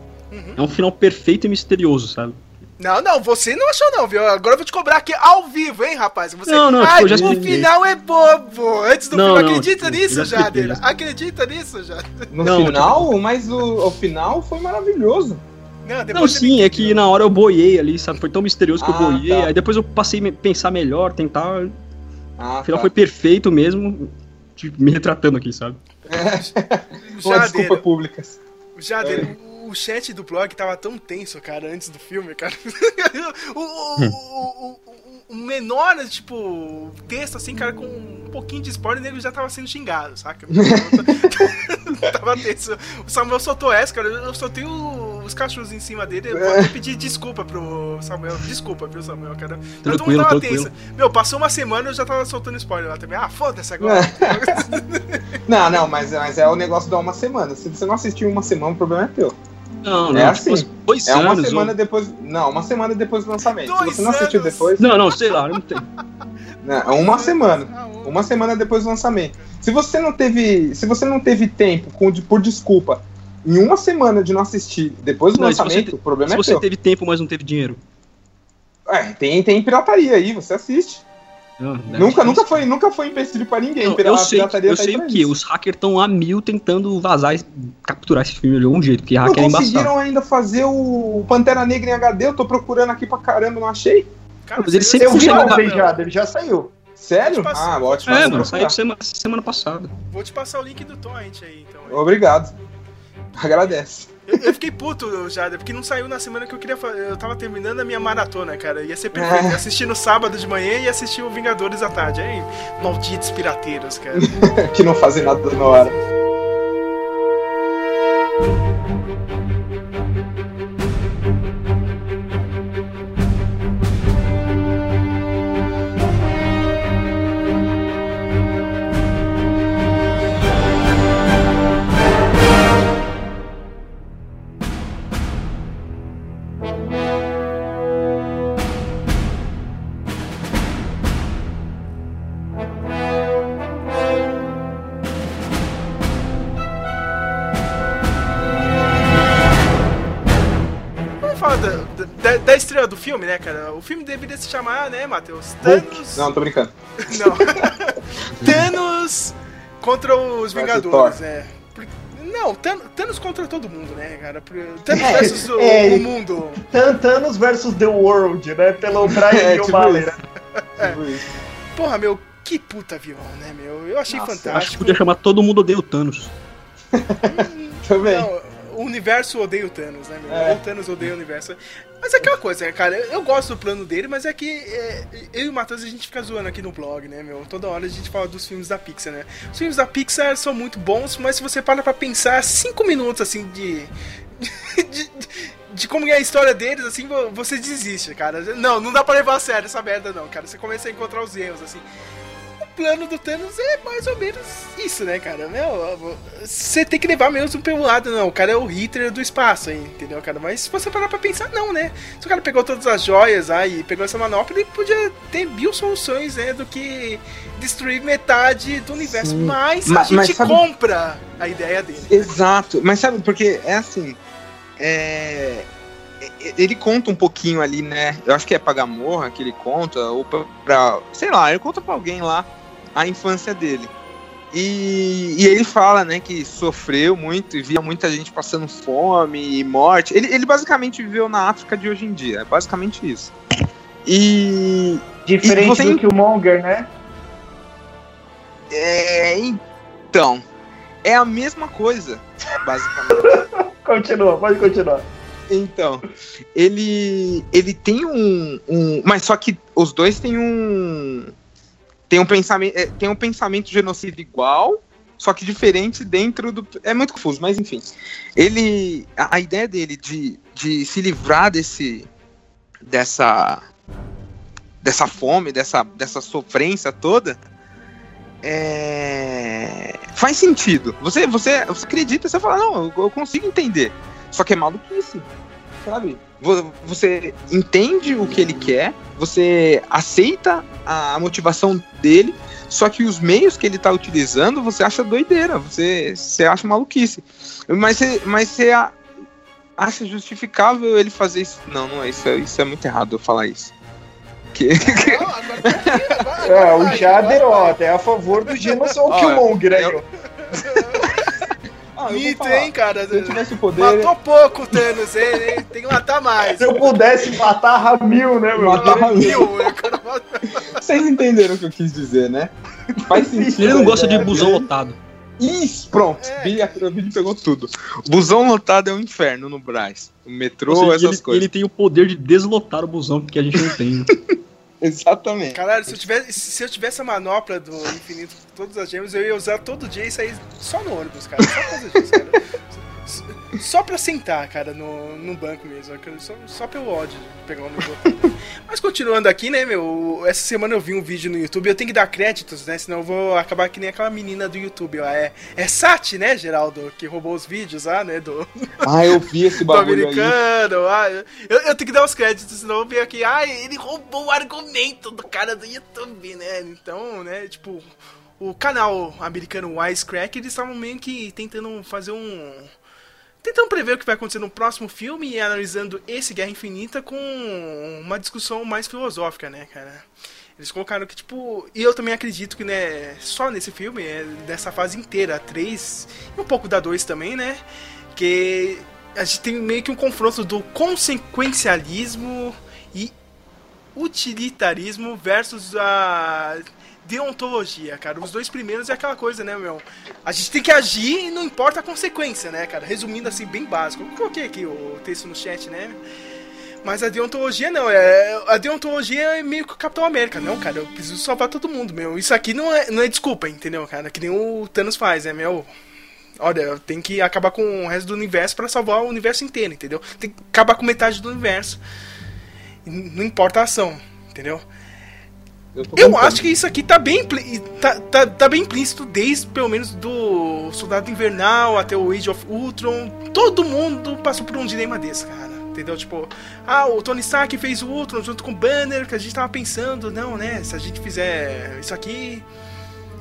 É um final perfeito e misterioso, sabe? Não, não, você não achou não, viu? Agora eu vou te cobrar aqui ao vivo, hein, rapaz? Você, Não, não, Ai, tipo, eu já o final é bobo. Antes do Não, filme, não, acredita tipo, nisso, eu Jader? Acredita nisso, Jader? No Não, final, mas o, o final foi maravilhoso. Não, depois Não, sim, é que na hora eu boiei ali, sabe? Foi tão misterioso que eu Ah, boiei. tá. Aí depois eu passei a pensar melhor, tentar. Ah, O final tá. foi perfeito mesmo. Tipo, me retratando aqui, sabe? Uma Jader, desculpa pública. Jader, É. o, chat do blog tava tão tenso, cara, antes do filme, cara. o, o, o, o- menor, tipo, texto, assim, cara, com um pouquinho de spoiler, ele já tava sendo xingado, saca? tava tenso. O Samuel soltou essa, cara. Eu soltei os cachorros em cima dele. Eu vou até pedir desculpa pro Samuel. Desculpa, viu, Samuel, cara. Todo mundo Tranquilo, tava tranquilo. tenso. Meu, passou uma semana eu já tava soltando spoiler lá também. Ah, foda-se agora. Não, não, mas, mas é o negócio da uma semana. Se você não assistiu uma semana, o problema é teu. Não, não, É tipo, assim. dois É uma anos. semana ou- depois. Não, uma semana depois do lançamento. Dois Se você não assistiu anos. depois. Não, não, sei lá, não tem. É uma semana. Uma semana depois do lançamento. Se você não teve. Se você não teve tempo com, de- por desculpa em uma semana de não assistir depois do Não, se lançamento, te- o problema Se é você teu. teve tempo, mas não teve dinheiro. É, tem, tem pirataria aí, você assiste. Não, Nunca, nunca foi, nunca foi empecilho pra ninguém. Não, eu sei, eu tá aí sei o que? Os hackers estão a mil tentando vazar, e capturar esse filme de algum jeito, porque Não hacker é embaçado. conseguiram ainda fazer o Pantera Negra em HD, eu tô procurando aqui pra caramba, não achei. Cara, Mas ele sempre Eu vi já, ele já saiu. Sério? Passar, Ah, ótimo. É, mano, saiu semana, semana passada. Vou te passar o link do torrent aí, então. Obrigado. Agradece. Eu, eu fiquei puto, Jada, porque não saiu na semana que eu queria fazer. Eu tava terminando a minha maratona, cara. Ia ser perfeito. É. Eu assisti no sábado de manhã e assisti o Vingadores à tarde. Aí, malditos pirateiros, cara. que não fazem nada na hora. O filme deveria se chamar, né, Matheus? Thanos. Não, tô brincando. Não. Thanos contra os Vingadores, né? Não, Thanos, contra todo mundo, né, cara? Thanos É, versus o, é. o mundo. Tan- Thanos versus The World, né? Pelo Brian É, e o tipo isso. Tipo isso. Porra, meu, que puta vilão, né, meu? Eu achei Nossa, Acho que fantástico. podia chamar Todo Mundo Odeia o Thanos. Também. Não, o universo odeia o Thanos, né, meu? É. O Thanos odeia o universo. Mas é aquela coisa, né, cara? Eu gosto do plano dele, mas é que é, eu e o Matheus a gente fica zoando aqui no blog, né, meu? Toda hora a gente fala dos filmes da Pixar, né? Os filmes da Pixar são muito bons, mas se você para pra pensar cinco minutos, assim, de. de, de como é a história deles, assim, vo- você desiste, cara. Não, não dá pra levar a sério essa merda, não, cara. Você começa a encontrar os erros, assim. Plano do Thanos é mais ou menos isso, né, cara? Meu, você tem que levar mesmo pelo lado, não. O cara é o Hitler do espaço entendeu, cara? Mas se você parar pra pensar, não, né? Se o cara pegou todas as joias aí, pegou essa manopla, ele podia ter mil soluções, né? Do que destruir metade do universo. Sim. Mas Ma- a gente mas sabe- compra a ideia dele. Exato, mas sabe, porque é assim. É, ele conta um pouquinho ali, né? Eu acho que é pra Gamorra que ele conta, ou pra, pra- Sei lá, ele conta pra alguém lá a infância dele. E, e ele fala, né, que sofreu muito e via muita gente passando fome e morte. Ele, ele basicamente viveu na África de hoje em dia, é basicamente isso. E. Diferente E você- do Killmonger, né? É, então. É a mesma coisa, basicamente. Continua, pode continuar. Então, ele ele tem um, um mas só que os dois têm um tem um pensamento é, tem um pensamento genocida igual, só que diferente dentro do é muito confuso, mas enfim. Ele a, a ideia dele de, de se livrar desse dessa dessa fome, dessa dessa sofrência toda, é, faz sentido. Você, você, você acredita, você fala, não, eu, eu consigo entender. Só que é maluquice, sabe? Vo- Você entende o que ele quer, você aceita a motivação dele, só que os meios que ele tá utilizando você acha doideira, você, você acha maluquice. Mas você, mas você acha justificável ele fazer isso? Não, não é isso, é- isso é muito errado eu falar isso. Que, Não, agora tá agora- É, agora o Jader, ó, vai. até a favor do Ó, Killmonger eu- ó. Ah, Mito, hein, cara? Se eu tivesse o poder, Matou pouco o Thanos, ele, hein? Tem que matar mais. Se eu pudesse matar Ramil, né, meu? Matar Ramil. Mil, eu quero matar- Vocês entenderam o que eu quis dizer, né? Faz sentido. Ele não gosta de busão lotado. Isso, pronto. É. Billy, a Billy pegou tudo. Busão lotado é um inferno no Brás. O metrô, Ou seja, essas ele, coisas. ele tem o poder de deslotar o busão que a gente não tem. Exatamente. Caralho, se eu, tivesse, se eu tivesse a manopla do infinito com todas as gemas, eu ia usar todo dia e sair só no ônibus, cara. Só por causa cara. Só pra sentar, cara, no, no banco mesmo. quero Só, só pelo ódio de pegar um negócio. Mas continuando aqui, né, meu? Essa semana eu vi um vídeo no YouTube. Eu tenho que dar créditos, né? Senão eu vou acabar que nem aquela menina do YouTube lá. É, é Sati, né, Geraldo? Que roubou os vídeos lá, né? Do, Ah, eu vi esse do bagulho aí. americano. Ah, eu, eu tenho que dar os créditos, senão eu ver aqui. Ah, ele roubou o argumento do cara do YouTube, né? Então, né, tipo, o canal americano Wisecrack, eles estavam meio que tentando fazer um. Tentando prever o que vai acontecer no próximo filme e analisando esse Guerra Infinita com uma discussão mais filosófica, né, cara? Eles colocaram que, tipo. E eu também acredito que, né, só nesse filme, é, dessa fase inteira, a 3 e um pouco da 2 também, né? Que a gente tem meio que um confronto do consequencialismo e utilitarismo versus a deontologia, cara. Os dois primeiros é aquela coisa, né, meu? A gente tem que agir e não importa a consequência, né, cara? Resumindo assim, bem básico. Eu coloquei aqui o texto no chat, né? Mas a deontologia não, é. A deontologia é meio que o Capitão América. Não, cara, eu preciso salvar todo mundo, meu. Isso aqui não é, não é desculpa, entendeu, cara? Que nem o Thanos faz, é meu. Olha, tem que acabar com o resto do universo para salvar o universo inteiro, entendeu? Tem que acabar com metade do universo. Não importa a ação, entendeu? Eu, eu acho que isso aqui tá bem, tá, tá, tá, bem implícito desde, pelo menos, do Soldado Invernal até o Age of Ultron. Todo mundo passou por um dilema desse, cara. Entendeu? Tipo, ah, o Tony Stark fez o Ultron junto com o Banner, que a gente tava pensando, não, né? Se a gente fizer isso aqui,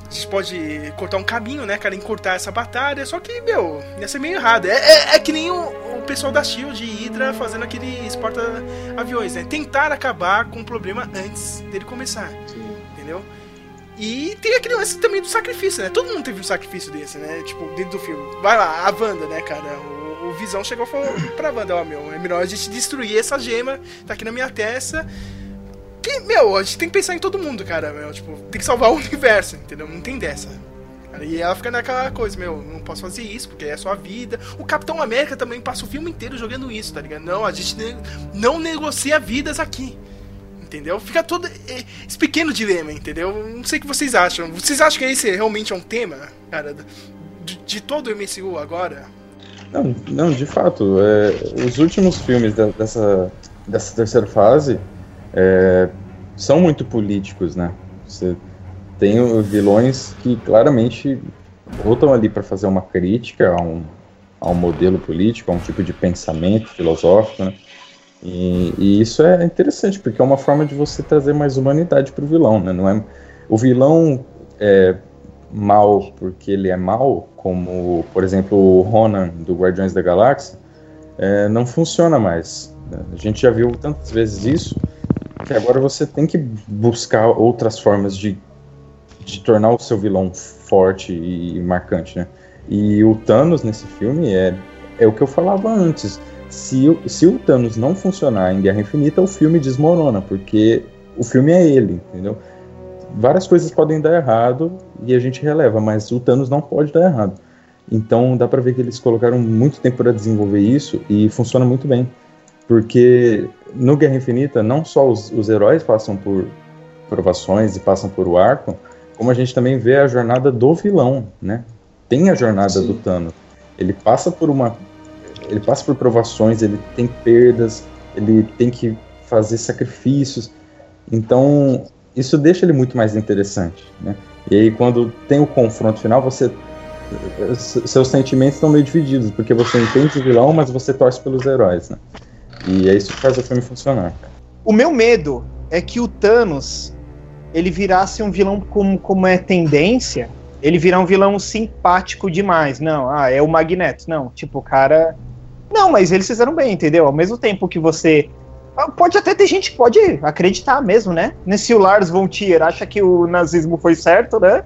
a gente pode cortar um caminho, né, cara, encurtar essa batalha. Só que, meu, ia ser meio errado. É, é, é que nem o, o, pessoal da Shield e Hydra fazendo aqueles porta-aviões, né? Tentar acabar com o problema antes dele começar. Sim. Entendeu? E tem aquele lance também do sacrifício, né? Todo mundo teve um sacrifício desse, né? Tipo, dentro do filme. Vai lá, a Wanda, né, cara? O, o Visão chegou e falou pra Wanda, ó, oh, meu, é melhor a gente destruir essa gema, tá aqui na minha testa que, meu, a gente tem que pensar em todo mundo, cara, meu. Tipo, tem que salvar o universo, entendeu? Não tem dessa. E ela fica naquela coisa, meu, não posso fazer isso, porque é a sua vida. O Capitão América também passa o filme inteiro jogando isso, tá ligado? Não, a gente não negocia vidas aqui. Entendeu? Fica todo esse pequeno dilema, entendeu? Não sei o que vocês acham. Vocês acham que esse realmente é um tema, cara, de, de todo o MCU agora? Não, não, de fato. É, os últimos filmes da, dessa, dessa terceira fase é, são muito políticos, né? Você tem vilões que claramente voltam ali para fazer uma crítica a um, a um modelo político, a um tipo de pensamento filosófico, né? E, e, isso é interessante, porque é uma forma de você trazer mais humanidade para o vilão, né? Não é, o vilão é mal porque ele é mal, como, por exemplo, o Ronan do Guardiões da Galáxia, é, não funciona mais. Né? A gente já viu tantas vezes isso, agora você tem que buscar outras formas de, de tornar o seu vilão forte e marcante, né? E o Thanos nesse filme é, é o que eu falava antes. Se, se o Thanos não funcionar em Guerra Infinita, o filme desmorona, porque o filme é ele, entendeu? Várias coisas podem dar errado e a gente releva, mas o Thanos não pode dar errado. Então dá pra ver que eles colocaram muito tempo para desenvolver isso e funciona muito bem. Porque no Guerra Infinita, não só os, os heróis passam por provações e passam por o arco, como a gente também vê a jornada do vilão, né? Tem a jornada Sim. do Thanos. Ele passa por uma ele passa por provações, ele tem perdas, ele tem que fazer sacrifícios. Então, isso deixa ele muito mais interessante, né? E aí quando tem o confronto final, você seus sentimentos estão meio divididos, porque você entende o vilão, mas você torce pelos heróis, né? E é isso que faz o filme funcionar. O meu medo é que o Thanos ele virasse um vilão como, como é tendência, ele virar um vilão simpático demais. Não, ah, é o Magneto. Não, tipo, o cara. Não, mas eles fizeram bem, entendeu? Ao mesmo tempo que você. Ah, pode até ter gente que pode acreditar mesmo, né? Nesse o Lars von Trier acha que o nazismo foi certo, né?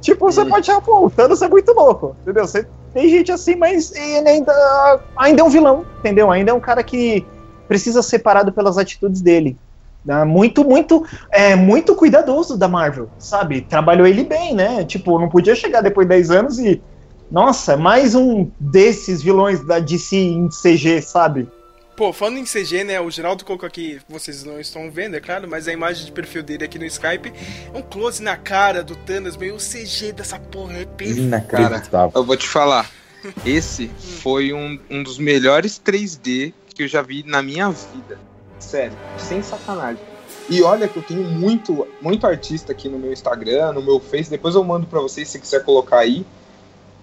Tipo, você pode achar, pô, o Thanos é muito louco, entendeu? Você tem gente assim, mas ele ainda, ainda é um vilão, entendeu? Ainda é um cara que precisa ser parado pelas atitudes dele. Né? Muito, muito, é, muito cuidadoso da Marvel, sabe? Trabalhou ele bem, né? Tipo, não podia chegar depois de 10 anos e. Nossa, mais um desses vilões da DC em CG, sabe? Pô, falando em CG, né? O Geraldo colocou aqui, vocês não estão vendo, é claro, mas a imagem de perfil dele aqui no Skype é um close na cara do Thanos, meio CG dessa porra, é perfeito. Na cara, eu vou te falar. Esse foi um, um dos melhores 3D que eu já vi na minha vida. Sério, sem sacanagem. E olha que eu tenho muito, muito artista aqui no meu Instagram, no meu Face. Depois eu mando para vocês se quiser colocar aí.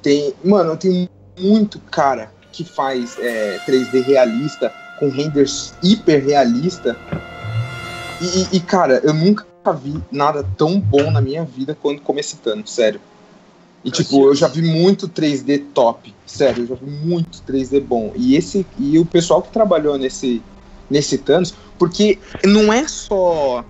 Tem, mano, eu tenho muito cara que faz é, 3D realista com renders hiper realista. E, e, cara, eu nunca vi nada tão bom na minha vida quando comecitando, sério. E tipo, eu já vi muito 3D top. Sério, eu já vi muito 3D bom. E esse e o pessoal que trabalhou nesse nesse Thanos, porque não é só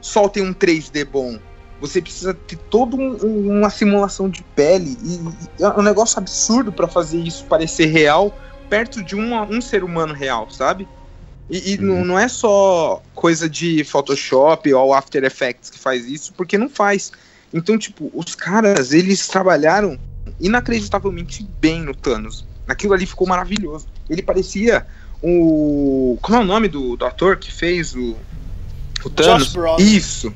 só ter um 3D bom. Você precisa ter toda um, uma simulação de pele e, e é um negócio absurdo para fazer isso parecer real perto de uma, um ser humano real, sabe? E, e uhum. não, não é só coisa de Photoshop ou After Effects que faz isso, porque não faz Então, tipo, os caras, eles trabalharam inacreditavelmente bem no Thanos. Aquilo ali ficou maravilhoso. Ele parecia o. Como é o nome do, do ator que fez o. O Thanos? Isso.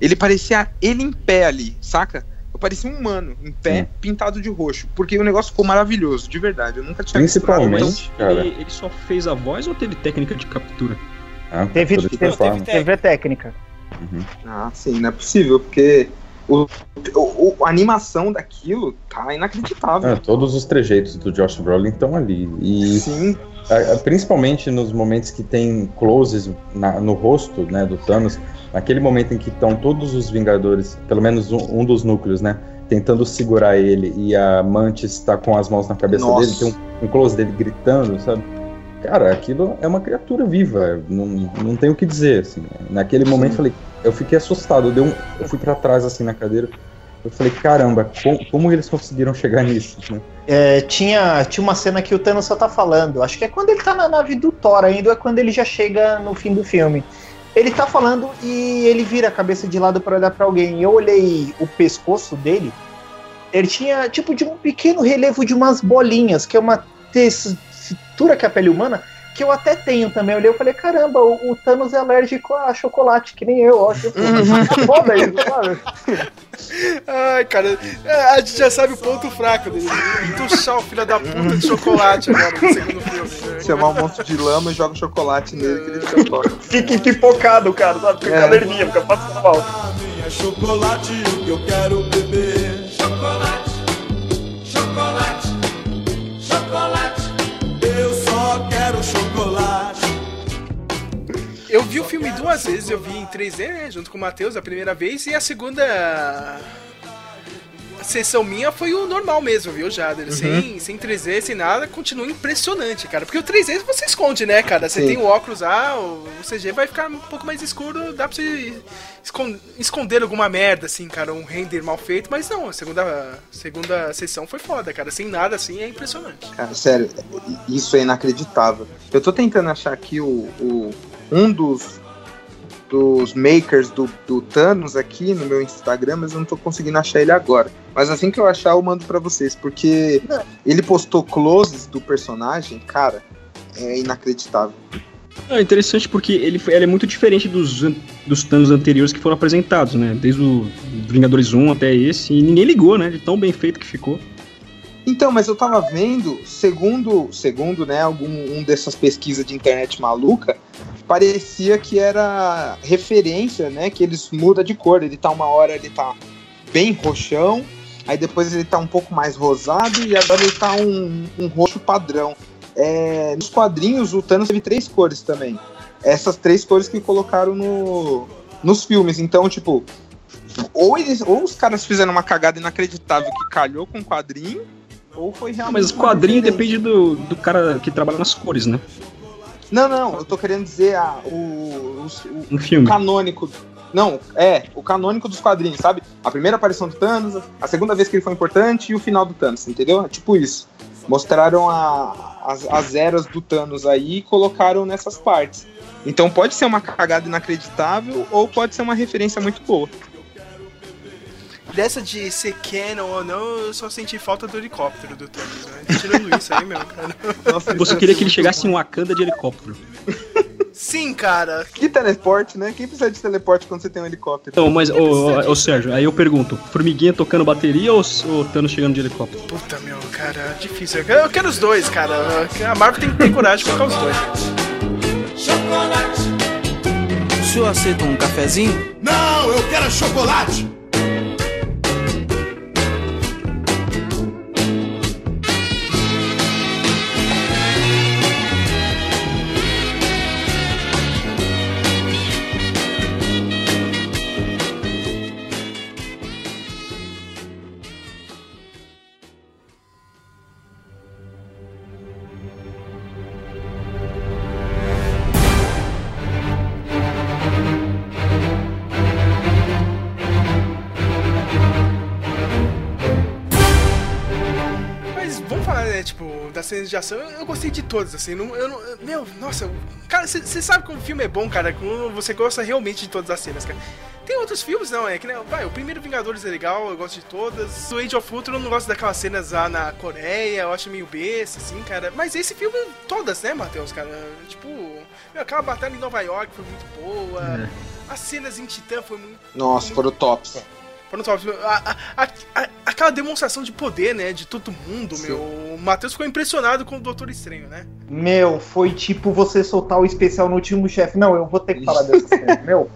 Ele parecia ele em pé ali, saca? Eu parecia um humano, em pé, Sim. pintado de roxo. Porque o negócio ficou maravilhoso, de verdade. Eu nunca tinha Principalmente, visto nada cara. Ele, ele só fez a voz ou teve técnica de captura? Ah, Teve- teve- forma. TV técnica. Uhum. Ah, sim, não é possível, porque o, o- a animação daquilo tá inacreditável. Ah, todos os trejeitos do Josh Brolin estão ali. E Sim, a- a- principalmente nos momentos que tem closes na- no rosto né, do Thanos, naquele momento em que estão todos os Vingadores, pelo menos um, um dos núcleos, né? Tentando segurar ele e a Mantis está com as mãos na cabeça Nossa. dele, tem um, um close dele gritando, sabe? Cara, aquilo é uma criatura viva, não, não tem o que dizer, assim. Naquele momento eu falei, eu fiquei assustado, eu, dei um, eu fui pra trás assim na cadeira, eu falei, caramba, como, como eles conseguiram chegar nisso, né? É, tinha, tinha uma cena que o Thanos só tá falando. Acho que é quando ele tá na nave do Thor ainda, ou é quando ele já chega no fim do filme. Ele tá falando e ele vira a cabeça de lado pra olhar pra alguém. Eu olhei o pescoço dele. Ele tinha tipo de um pequeno relevo de umas bolinhas, que é uma textura que é a pele humana, que eu até tenho também. Eu olhei e falei, caramba, o, o Thanos é alérgico a chocolate, que nem eu, ó. Tipo, é foda isso, sabe? Ai, cara, é, a gente já sabe o ponto fraco dele. Entuchar o filho da puta de chocolate agora no segundo filme. né? chamar um monstro de lama e joga chocolate nele que ele fica. Fica empipocado, cara, sabe? Fica É. caderninha, fica passando mal. É chocolate o que eu quero beber. Chocolate, Eu vi o filme duas vezes, eu vi em 3D, né, junto com o Matheus, a primeira vez, e a segunda sessão minha foi o normal mesmo, viu, Jader? Sem, sem 3D, sem nada, continua impressionante, cara. Porque o 3D você esconde, né, cara? Você Sim. tem o óculos lá, o CG vai ficar um pouco mais escuro, dá pra você escon- esconder alguma merda, assim, cara, um render mal feito, mas não, a segunda, segunda sessão foi foda, cara. Sem nada assim é impressionante. Cara, sério, isso é inacreditável. Eu tô tentando achar aqui o, o- um dos, dos makers do, do Thanos aqui no meu Instagram, mas eu não tô conseguindo achar ele agora. Mas assim que eu achar, eu mando pra vocês, porque ele postou closes do personagem, cara, é inacreditável. É interessante porque ele, ele é muito diferente dos, dos Thanos anteriores que foram apresentados, né? Desde o Vingadores 1 até esse, e ninguém ligou, né? De tão bem feito que ficou. Então, mas eu tava vendo, segundo, segundo, né, algum um dessas pesquisas de internet maluca, parecia que era referência, né, que eles mudam de cor. Ele tá uma hora ele tá bem roxão, aí depois ele tá um pouco mais rosado e agora ele tá um, um roxo padrão. É, nos quadrinhos o Thanos teve três cores também. Essas três cores que colocaram no, nos filmes. Então, tipo, ou, eles, ou os caras fizeram uma cagada inacreditável que calhou com o quadrinho, ou foi realmente. Mas o uma quadrinho depende do, do cara que trabalha nas cores, né? Não, não, eu tô querendo dizer a, o, o, o No filme. canônico. Não, é, o canônico dos quadrinhos, sabe? A primeira aparição do Thanos, a segunda vez que ele foi importante e o final do Thanos, entendeu? É tipo isso. Mostraram a- as, as eras do Thanos aí e colocaram nessas partes. Então pode ser uma cagada inacreditável ou pode ser uma referência muito boa. Dessa de ser canon ou não, eu só senti falta do helicóptero do Thanos, né? Tirando isso aí, meu, cara. Nossa, Você queria que ele chegasse em Wakanda de helicóptero. Sim, cara. Que teleporte, né? Quem precisa de teleporte quando você tem um helicóptero? Então, mas, ô, ô, ô, Sérgio, aí eu pergunto: Formiguinha tocando bateria ou o Thanos chegando de helicóptero? Puta, meu, cara, difícil. Eu quero os dois, cara. A Marvel tem que ter coragem de colocar os dois. Chocolate. O senhor aceita um cafezinho? Não, eu quero chocolate. De ação, eu, eu gostei de todas, assim, não, eu não, meu, nossa, cara, você sabe como o filme é bom, cara, quando você gosta realmente de todas as cenas, cara. Tem outros filmes, não, é que, né, vai, o primeiro Vingadores é legal, eu gosto de todas. O Age of Ultron eu não gosto daquelas cenas lá na Coreia, eu acho meio besta, assim, cara. Mas esse filme, todas, né, Matheus, cara, tipo, meu, aquela batalha em Nova York foi muito boa, É. as cenas em Titã foi muito... Nossa, foram tops. Foram top. A- a- a- a- aquela demonstração de poder, né, de todo mundo, meu. O Matheus ficou impressionado com o Doutor Estranho, né? Meu, foi tipo você soltar o especial no último chefe. Não, eu vou ter que falar dessa cena. Meu,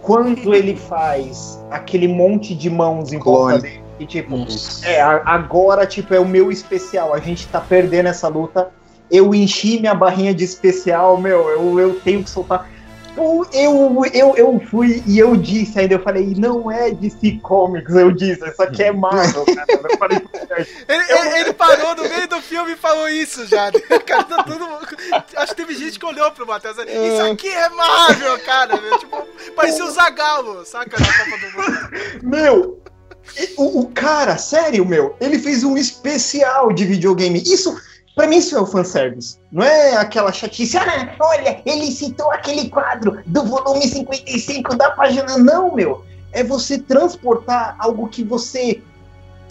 quando ele faz aquele monte de mãos em volta Clone. dele, e tipo, Nossa. é, agora, tipo, é o meu especial. A gente tá perdendo essa luta. Eu enchi minha barrinha de especial, meu, eu, eu tenho que soltar. Eu, eu, eu, eu fui e eu disse ainda, eu falei, não é DC Comics, eu disse, isso aqui é Marvel, cara. Eu falei, Ele, ele- ele parou no meio do filme e falou isso já. Cara, tá todo Acho que teve gente que olhou pro Matheus. e falou, Isso aqui é Marvel, cara. Meu. Tipo, parecia o Zagalo, saca? Na Copa do Mundo. Meu, o, o cara, sério, meu, ele fez um especial de videogame. Isso, pra mim, isso é o fanservice. Não é aquela chatice, ah, olha, ele citou aquele quadro do volume 55 da página. Não, meu. É você transportar algo que você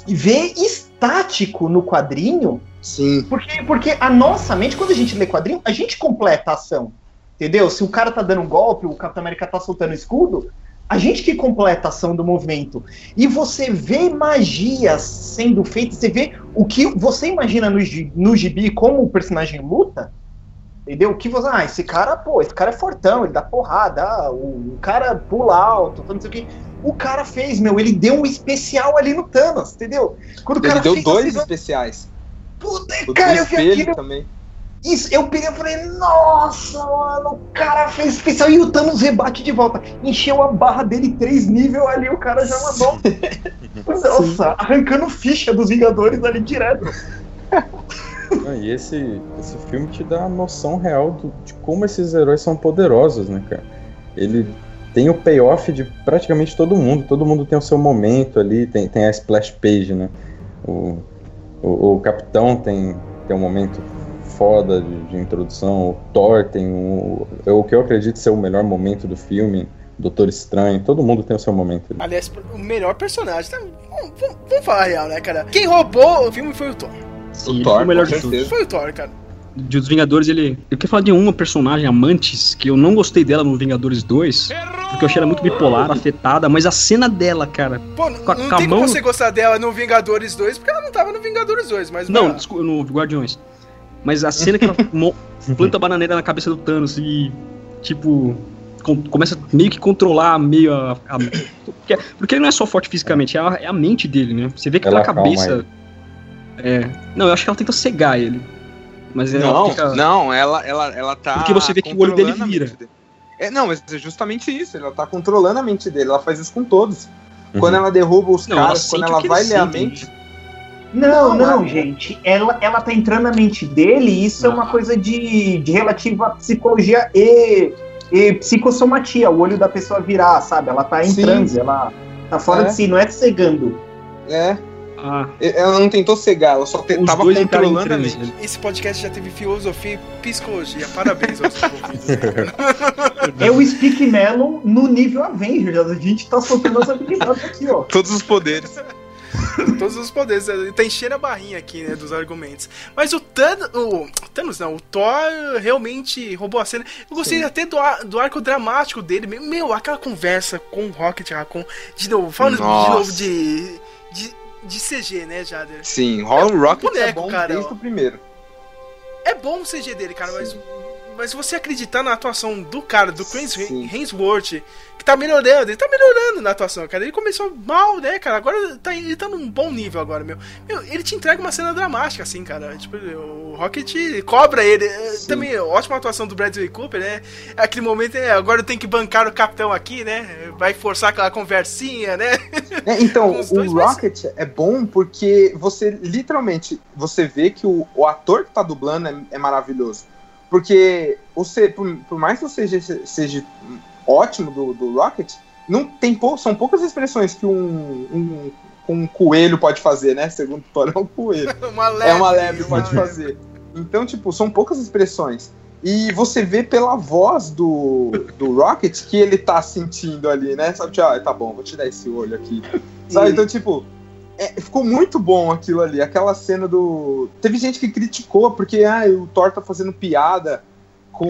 vê estático no quadrinho Sim. porque, porque a nossa mente, quando a gente lê quadrinho, a gente completa a ação. Entendeu? Se o cara tá dando um golpe, o Capitão América tá soltando escudo, a gente que completa a ação do movimento. E você vê magias sendo feitas, você vê o que você imagina no, no gibi como o personagem luta. Entendeu? O que você. Ah, esse cara, pô, esse cara é fortão, ele dá porrada, ah, o, o cara pula alto, não sei o que. O cara fez, meu, ele deu um especial ali no Thanos, entendeu? Quando o Ele deu fez dois assim, especiais. Puta, O cara, eu vi aquilo. também. Isso, eu peguei e falei, nossa, mano, o cara fez especial e o Thanos rebate de volta. Encheu a barra dele três níveis ali, o cara já mandou. nossa, arrancando ficha dos Vingadores ali direto. E esse, esse filme te dá a noção real do- de como esses heróis são poderosos, né, cara? Ele tem o payoff de praticamente todo mundo, todo mundo tem o seu momento ali, tem, tem a splash page, né? O, o, o Capitão tem, tem um momento foda de, de introdução, o Thor tem o, é o que eu acredito ser o melhor momento do filme, Doutor Estranho, todo mundo tem o seu momento ali. Aliás, o melhor personagem. Tá? Vamos, vamos- vamos falar a real, né, cara? Quem roubou o filme foi o Thor. Sim, ele Thor, foi o melhor de todos. certeza. Foi o Thor, cara. De os Vingadores, ele. Eu quero falar de uma personagem, a Mantis, que eu não gostei dela no Vingadores 2, porque eu achei ela muito bipolar, afetada, mas a cena dela, cara. Pô, Com a- não com a tem mão- como você gostar dela no Vingadores 2, porque ela não tava no Vingadores 2, mas. Não, desculpa, no Guardiões. Mas a cena que ela mo- planta a bananeira na cabeça do Thanos e, tipo, com- começa meio que controlar meio a. a- porque, porque ele não é só forte fisicamente, é a, é a mente dele, né? Você vê que Ela cabeça. É. Não, eu acho que ela tenta cegar ele. Mas ela Não, fica. não, ela, ela, ela tá. Porque você vê que o olho dele vira. dele. É, não, mas é justamente isso. Ela tá controlando a mente dele. Ela faz isso com todos. Uhum. Quando ela derruba os Não, ela caras, quando sente o ela vai ler a mente. Não, Não, não, gente. Ela, ela tá entrando na mente dele e isso é uma coisa de, de relativa à psicologia e, e psicossomatia. O olho da pessoa virar, sabe? Ela tá em Sim. transe, ela tá fora É. de si, não é cegando. É, Ah, ela não tentou cegar, ela só te, os tava controlando a mente. esse podcast já teve filosofia e psicologia. Parabéns aos. É o Speak Melon no nível Avengers. A gente tá soltando as habilidades aqui, ó. Todos os poderes. Todos os poderes. Tá enchendo a barrinha aqui, né, dos argumentos. Mas o Thanos. O Thanos não, o Thor realmente roubou a cena. Eu gostei até do, ar- do arco dramático dele. Meu, aquela conversa com o Rocket Raccoon. De novo, falando de Nossa. novo de, de. de CG, né, Jader? Sim, Hollow Rocket é boneco, bom cara, desde ó. o primeiro. É bom o CG dele, cara, mas. Mas você acreditar na atuação do cara, do Chris Sim. Hemsworth, que tá melhorando, ele tá melhorando na atuação, cara. Ele começou mal, né, cara? Agora tá, ele tá num bom nível agora, meu. Meu, ele te entrega uma cena dramática, assim, cara. Tipo, o Rocket cobra ele. É, Também, ótima atuação do Bradley Cooper, né? Aquele momento, é, agora eu tenho que bancar o capitão aqui, né? Vai forçar aquela conversinha, né? É, então, o dois, mas- Rocket é bom porque você literalmente você vê que o, o ator que tá dublando é, é maravilhoso. Porque você, por, por mais que você seja, seja ótimo do, do Rocket, não tem pou, são poucas expressões que um, um um coelho pode fazer, né? Segundo o Thor, é um coelho. Uma lebre, É uma lebre, uma pode fazer. Então, tipo, são poucas expressões. E você vê pela voz do, do Rocket que ele tá sentindo ali, né? Sabe, tipo, ah, tá bom, vou te dar esse olho aqui. Sabe? Então, tipo, é, ficou muito bom aquilo ali. Aquela cena do. Teve gente que criticou porque ah, o Thor tá fazendo piada com,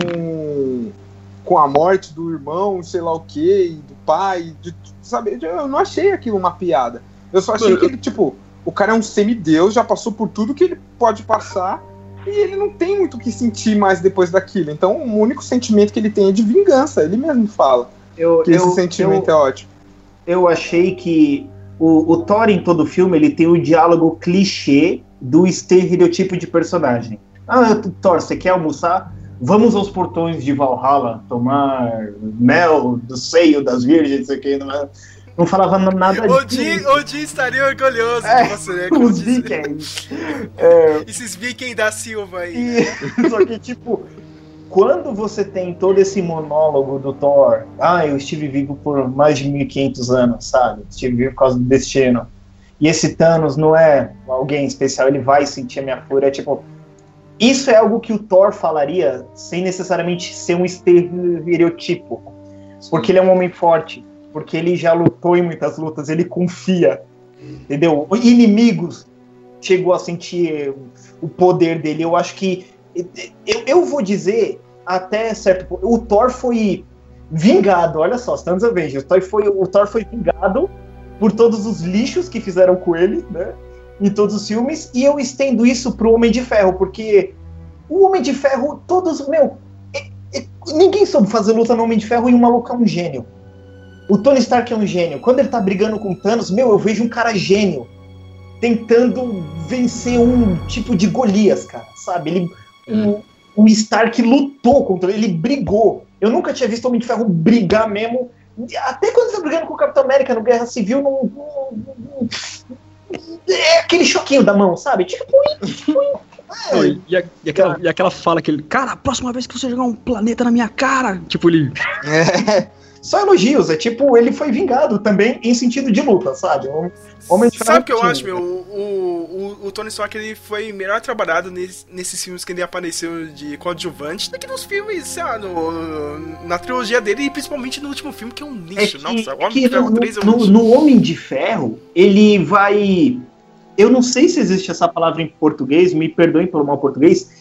com a morte do irmão, sei lá o que, do pai. De, sabe? Eu não achei aquilo uma piada. Eu só achei que ele, tipo, o cara é um semideus, já passou por tudo que ele pode passar. E ele não tem muito o que sentir mais depois daquilo. Então, o único sentimento que ele tem é de vingança. Ele mesmo fala Eu, que eu, esse sentimento é ótimo. eu achei que o, o Thor em todo filme ele tem o diálogo clichê do estereotipo de personagem. Ah, Thor, você quer almoçar? Vamos aos portões de Valhalla tomar mel do seio das virgens, isso aqui. Não, é? não falava nada Odin, Odin estaria orgulhoso É, de você, né? Os vikings. É, Esses vikings da Silva aí. E, só que, tipo, quando você tem todo esse monólogo do Thor, ah, eu estive vivo por mais de 1500 anos, sabe? Estive vivo por causa do destino. E esse Thanos não é alguém especial, ele vai sentir a minha fúria. Tipo, isso é algo que o Thor falaria sem necessariamente ser um estereotipo. Porque ele é um homem forte, porque ele já lutou em muitas lutas, ele confia, entendeu? Inimigos chegou a sentir o poder dele. Eu acho que eu, eu vou dizer até certo ponto. O Thor foi vingado. Olha só, Stanley Avengers. O Thor foi, o Thor foi vingado por todos os lixos que fizeram com ele, né? Em todos os filmes. E eu estendo isso pro Homem de Ferro, porque o Homem de Ferro, todos, meu. é- é- ninguém soube fazer luta no Homem de Ferro e o maluco é um gênio. O Tony Stark é um gênio. Quando ele tá brigando com Thanos, meu, eu vejo um cara gênio tentando vencer um tipo de Golias, cara, sabe? Ele, o, o Stark lutou contra ele, ele brigou. Eu nunca tinha visto o Homem de Ferro brigar mesmo. Até quando ele tá brigando com o Capitão América no Guerra Civil, não, não- não- é aquele choquinho da mão, sabe? Tipo, tipo Não, e, e a- e aquela, e aquela fala que ele, cara, a próxima vez que você jogar um planeta na minha cara, tipo, ele. Só elogios. É tipo, ele foi vingado também em sentido de luta, sabe? O Homem de Sabe o que eu acho, meu? O, o, o Tony Stark ele foi melhor trabalhado nes- nesses filmes que ele apareceu de coadjuvante do que nos filmes, sei lá, no, na trilogia dele e principalmente no último filme que é um É lixo. que, Nossa, o é Homem que de Ferro no, 3 é um no- lixo. no Homem de Ferro, ele vai. Eu não sei se existe essa palavra em português, me perdoem pelo mal português.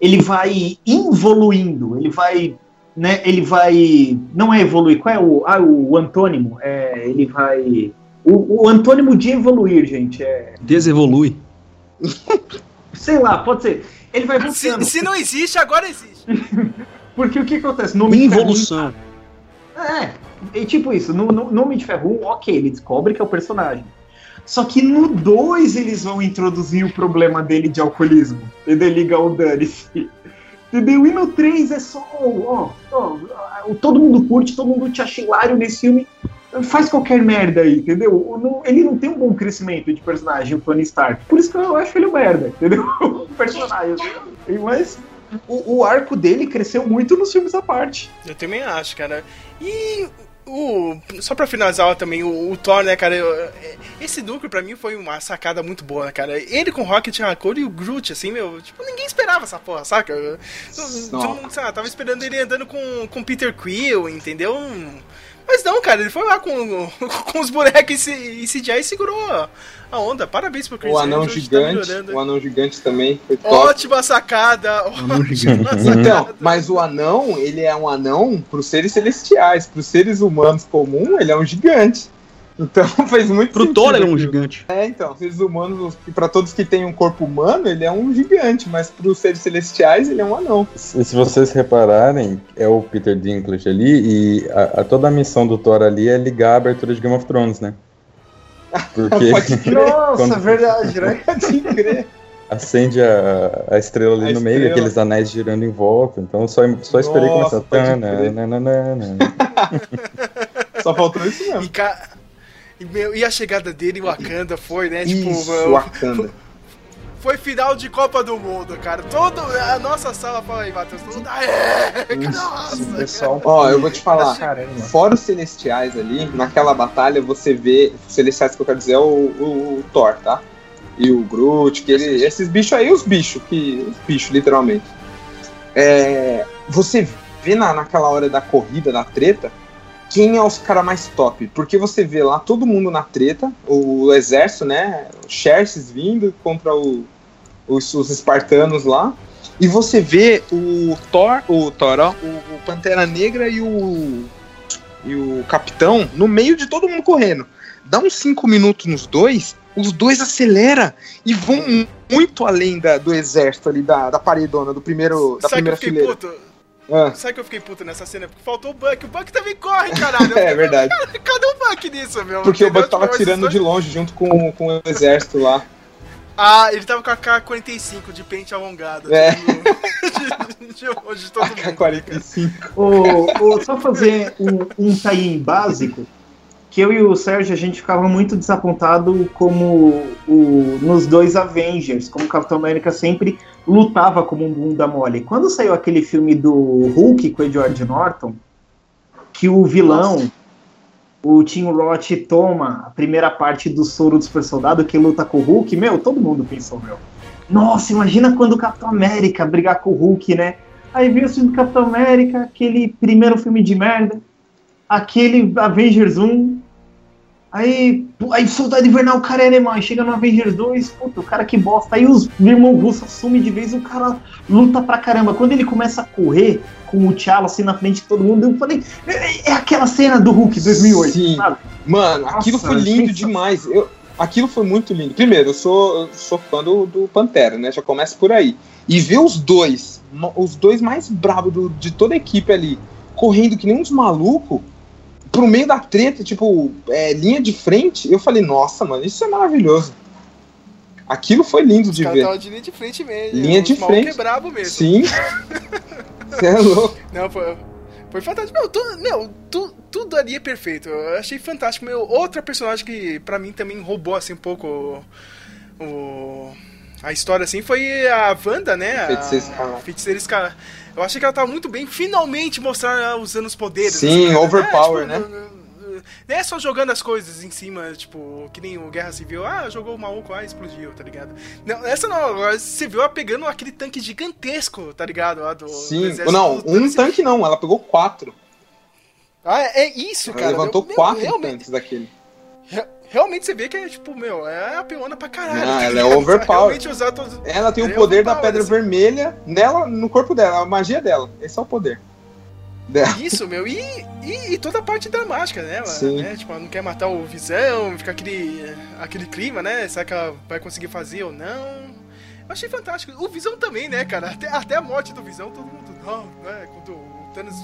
Ele vai evoluindo, ele vai. Né, ele vai. Não é evoluir, qual é o, ah, o antônimo? É, ele vai. O, o antônimo de evoluir, gente, é. Desevolui. Sei lá, pode ser. Ele vai voltando. Se, se não existe, agora existe. Porque o que acontece? No de Ferro Involução. É, é tipo isso. No, no, no Homem de Ferro 1, ok, ele descobre que é o personagem. Só que no 2 eles vão introduzir o problema dele de alcoolismo. Entendeu? Liga o dane-se. Entendeu? E no 3 é só. Ó, ó, todo mundo curte, todo mundo te acha hilário nesse filme. Faz qualquer merda aí, entendeu? Ele não tem um bom crescimento de personagem, o Tony Stark. Por isso que eu acho ele um merda, entendeu? O personagem. Mas o, o arco dele cresceu muito nos filmes à parte. Eu também acho, cara. E o só pra finalizar também, o, o Thor, né, cara? eu- esse núcleo pra mim foi uma sacada muito boa, né, cara? Ele com o Rocket Raccoon e o Groot, assim, meu, tipo, ninguém esperava essa porra, saca? Todo mundo, sei lá, tava esperando ele andando com, com Peter Quill, entendeu? Mas não, cara, ele foi lá com, com os bonecos e, se- e CGI e segurou a- onda. Parabéns pro Chris O anão Hemsworth, tá gigante, melhorando. o anão gigante também foi top. Ótima sacada! Ótima sacada. Então, mas o anão, ele é um anão pros seres celestiais, pros seres humanos comum, ele é um gigante. Então fez muito Pro sentido Thor ele é um gigante. É, então, seres humanos, e pra todos que têm um corpo humano, ele é um gigante, mas pros seres celestiais, ele é um anão. E se vocês repararem, é o Peter Dinklage ali, e a, a- toda a missão do Thor ali é ligar a abertura de Game of Thrones, né? Porque Nossa, Quando- verdade, né? crer. acende a, a estrela ali A no meio, estrela. aqueles anéis girando em volta. Então só, só esperei Nossa, começar. crer. Tananana. Só faltou isso mesmo. E, ca- e, meu, e a chegada dele em Wakanda foi, né? Tipo, Isso, meu, Wakanda. foi final de Copa do Mundo, cara. Todo, a nossa sala fala aí, Matheus. Todo mundo, nossa. Pessoal, Ó, eu vou te falar. Caramba. Fora os celestiais ali, naquela batalha você vê. Os celestiais que eu quero dizer é o, o- o Thor, tá? E o Groot, que ele, esses bichos aí, os bichos, que. Os bichos, literalmente. É, você vê na, naquela hora da corrida, da treta, quem é os caras mais top. Porque você vê lá todo mundo na treta, o exército, né? Xerxes vindo contra o- os, os espartanos lá. E você vê o Thor, o Thor, ó, o, o Pantera Negra e o e o Capitão no meio de todo mundo correndo. Dá uns 5 minutos nos dois, os dois acelera e vão mu- muito além da- do exército ali, da, da paredona, do primeiro, da Sabe primeira fileira. puto? Ah, Sabe que eu fiquei puto nessa cena? Porque faltou o Buck. O Buck também corre, caralho. é verdade. Cadê o Buck nisso, meu? Porque o? Buck tava Tipo, tirando de longe junto com, com o exército lá. Ah, ele tava com a K-45 de pente alongado. É. De, de longe de todo mundo. AK-45. O, o- só fazer um, um tie básico, que eu e o Sérgio a gente ficava muito desapontado como o, nos dois Avengers, como o Capitão América sempre lutava como um bunda mole. Quando saiu aquele filme do Hulk com o Edward Norton, que o vilão, o Tim Roth, toma a primeira parte do soro do super soldado que luta com o Hulk, meu, todo mundo pensou, meu. Nossa, imagina quando o Capitão América brigar com o Hulk, né? Aí veio o filme do Capitão América, aquele primeiro filme de merda, aquele Avengers 1. Aí, aí Soldado Invernal, o cara é alemão, aí chega no Avengers 2, puta, o cara que bosta. Aí os irmãos russos sumem de vez, o cara luta pra caramba. Quando ele começa a correr com o T'Challa assim na frente de todo mundo, eu falei, é, é aquela cena do Hulk 2008, Sim. sabe? Mano, aquilo Nossa, foi lindo demais. Eu, aquilo foi muito lindo. Primeiro, eu sou, eu sou fã do, do Pantera, né? Já começa por aí. E ver os dois, os dois mais bravos do- de toda a equipe ali, correndo que nem uns malucos, pro meio da treta, tipo, é, linha de frente, eu falei, nossa, mano, isso é maravilhoso. Aquilo foi lindo Os de ver. de linha de frente mesmo. Linha Os de frente. é brabo mesmo. Sim. Você é louco. Não, foi, foi fantástico. Meu, tu, meu tu, tudo ali é perfeito. Eu achei fantástico. Meu, outra personagem que pra mim também roubou assim um pouco o, o- a história assim foi a Wanda, né? Feiticeira Escarlate. Eu achei que ela tava muito bem. Finalmente mostrar usando os poderes. Sim, assim, overpower, né? Tipo, Não é só jogando as coisas em cima, tipo, que nem o Guerra Civil, ah, jogou o maluco, ah, explodiu, tá ligado? Não, essa não, você viu ela pegando aquele tanque gigantesco, tá ligado? Lá do, do Sim. exército Não, do um Thanos. tanque não, ela pegou quatro. Ah, é é isso, Ela cara. levantou Meu, quatro realmente, tanques daquele. Re- realmente você vê que é, tipo, meu, é a peona pra caralho. Tá ela é overpower. Todos... Ela tem o Ela é poder da overpower, pedra assim. vermelha nela, no corpo dela, a magia dela. Esse é o poder. Dela. Isso, meu, e, e, e toda a parte dramática, né? Ela, né? Tipo, ela não quer matar o Visão, fica aquele, aquele clima, né? Será que ela vai conseguir fazer ou não? Eu achei fantástico. O Visão também, né, cara? Até, até a morte do Visão, todo mundo, não, né? Quando o Thanos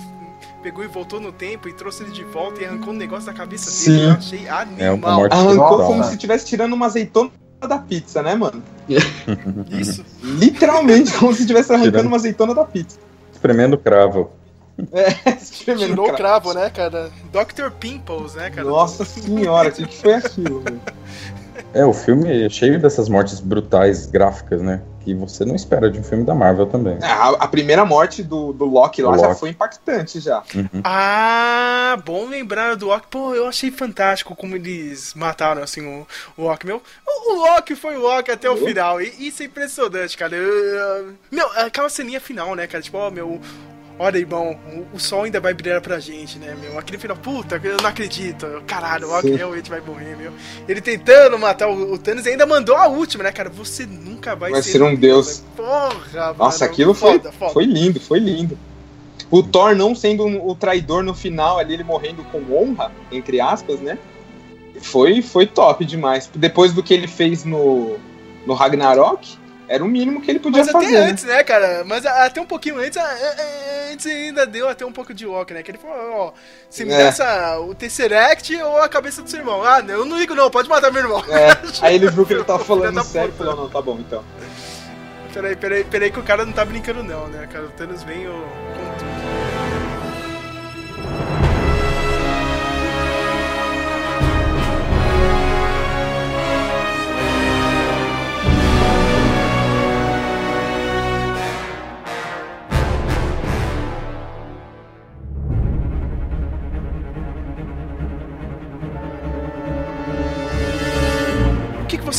pegou e voltou no tempo e trouxe ele de volta e arrancou um negócio da cabeça dele, Sim. eu achei É animal. morte Arrancou como né? se estivesse tirando uma azeitona da pizza, né, mano? Isso. Literalmente, como se estivesse arrancando Tirando. uma azeitona da pizza. Espremendo cravo. Espremendo Tirou cravo. cravo, né, cara? Dr. Pimples, né, cara? Nossa senhora, o que que foi aquilo, velho? É, o filme é cheio dessas mortes brutais, gráficas, né? Que você não espera de um filme da Marvel também. É, A, a primeira morte do, do Loki lá Do já Loki. foi impactante já. Uhum. Ah, bom lembrar do Loki. Pô, eu achei fantástico como eles mataram, assim, o, o Loki. Meu, o, o Loki foi o Loki até o final. E isso é impressionante, cara. Eu- eu- meu, aquela ceninha final, né, cara? Tipo, ó, meu... Olha, irmão, o, sol ainda vai brilhar pra gente, né, meu? Aquele final, puta, eu não acredito. Caralho, o Sim. realmente vai morrer, meu. Ele tentando matar o, o Thanos e ainda mandou a última, né, cara? Você nunca vai, Vai ser um deus. Porra, Nossa, mano, aquilo foi, foda, foda. foi lindo, foi lindo. O Thor não sendo um- o traidor no final ali, ele morrendo com honra, entre aspas, né? Foi, foi top demais. Depois do que ele fez no, no Ragnarok, era o mínimo que ele podia Mas fazer. até né? antes, né, cara? Mas até um pouquinho antes, antes ainda deu até um pouco de Loki, né? Que ele falou, ó, se me É. dá essa, o Tesseract ou a cabeça do seu irmão. Ah, não, eu não ligo não, pode matar meu irmão. É, aí ele viu que ele tava falando sério e falou, não, tá bom então. Peraí, peraí, peraí que o cara não tá brincando não, né, cara? O Thanos vem ó,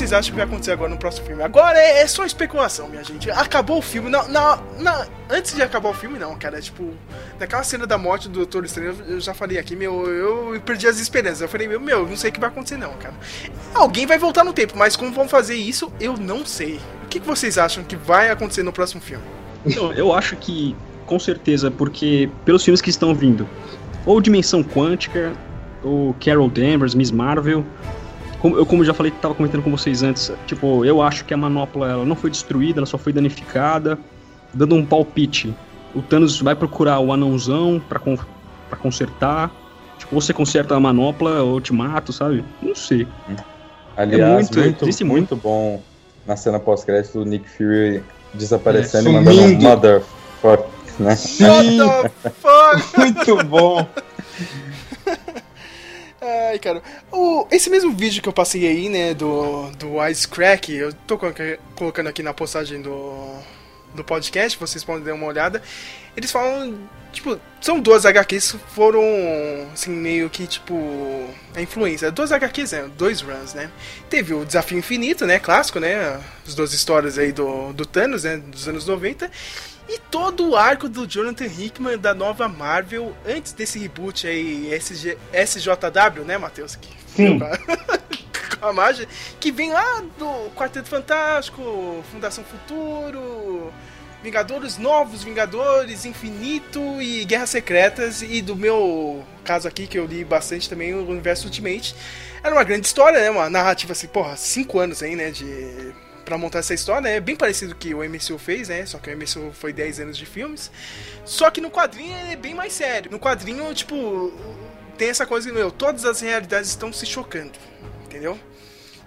vocês acham que vai acontecer agora no próximo filme? Agora é, é só especulação, minha gente. Acabou o filme. Não, não, antes de acabar o filme, não, cara. Tipo, naquela cena da morte do Doutor Estranho, eu já falei aqui, meu, eu perdi as esperanças. Eu falei, meu, meu, não sei o que vai acontecer, não, cara. Alguém vai voltar no tempo, mas como vão fazer isso, eu não sei. O que, que vocês acham que vai acontecer no próximo filme? Então, eu acho que, com certeza, porque pelos filmes que estão vindo, ou Dimensão Quântica, ou Carol Danvers, Miss Marvel. Como, eu, como já falei, estava comentando com vocês antes, tipo, eu acho que a manopla ela não foi destruída, ela só foi danificada. Dando um palpite, o Thanos vai procurar o anãozão pra, con pra consertar. Tipo, você conserta a manopla ou te mato, sabe? Não sei. Aliás, É muito- muito, muito, bom na cena pós-crédito do Nick Fury desaparecendo É, e mandando um motherfuck, né? What the fuck? muito bom. Ai, cara. O, esse mesmo vídeo que eu passei aí, né, do, do Ice Crack, eu tô coloca- colocando aqui na postagem do, do podcast, vocês podem dar uma olhada. Eles falam, tipo, são duas HQs que foram, assim, meio que, tipo, a influência. Duas HQs, né, dois runs, né. Teve o Desafio Infinito, né, clássico, né, as duas histórias aí do, do Thanos, né, dos anos 90. E todo o arco do Jonathan Hickman da nova Marvel antes desse reboot aí, SG, SJW, né, Matheus? Sim. com a- com a margem, que vem lá do Quarteto Fantástico, Fundação Futuro, Vingadores Novos, Vingadores, Infinito e Guerras Secretas, e do meu caso aqui, que eu li bastante também, o Universo Ultimate. Era uma grande história, né? Uma narrativa assim, porra, cinco anos aí, né? De para montar essa história, é bem parecido que o MCU fez, né? Só que o MCU foi 10 anos de filmes. Só que no quadrinho ele é bem mais sério. No quadrinho, tipo, tem essa coisa que, meu, todas as realidades estão se chocando, entendeu?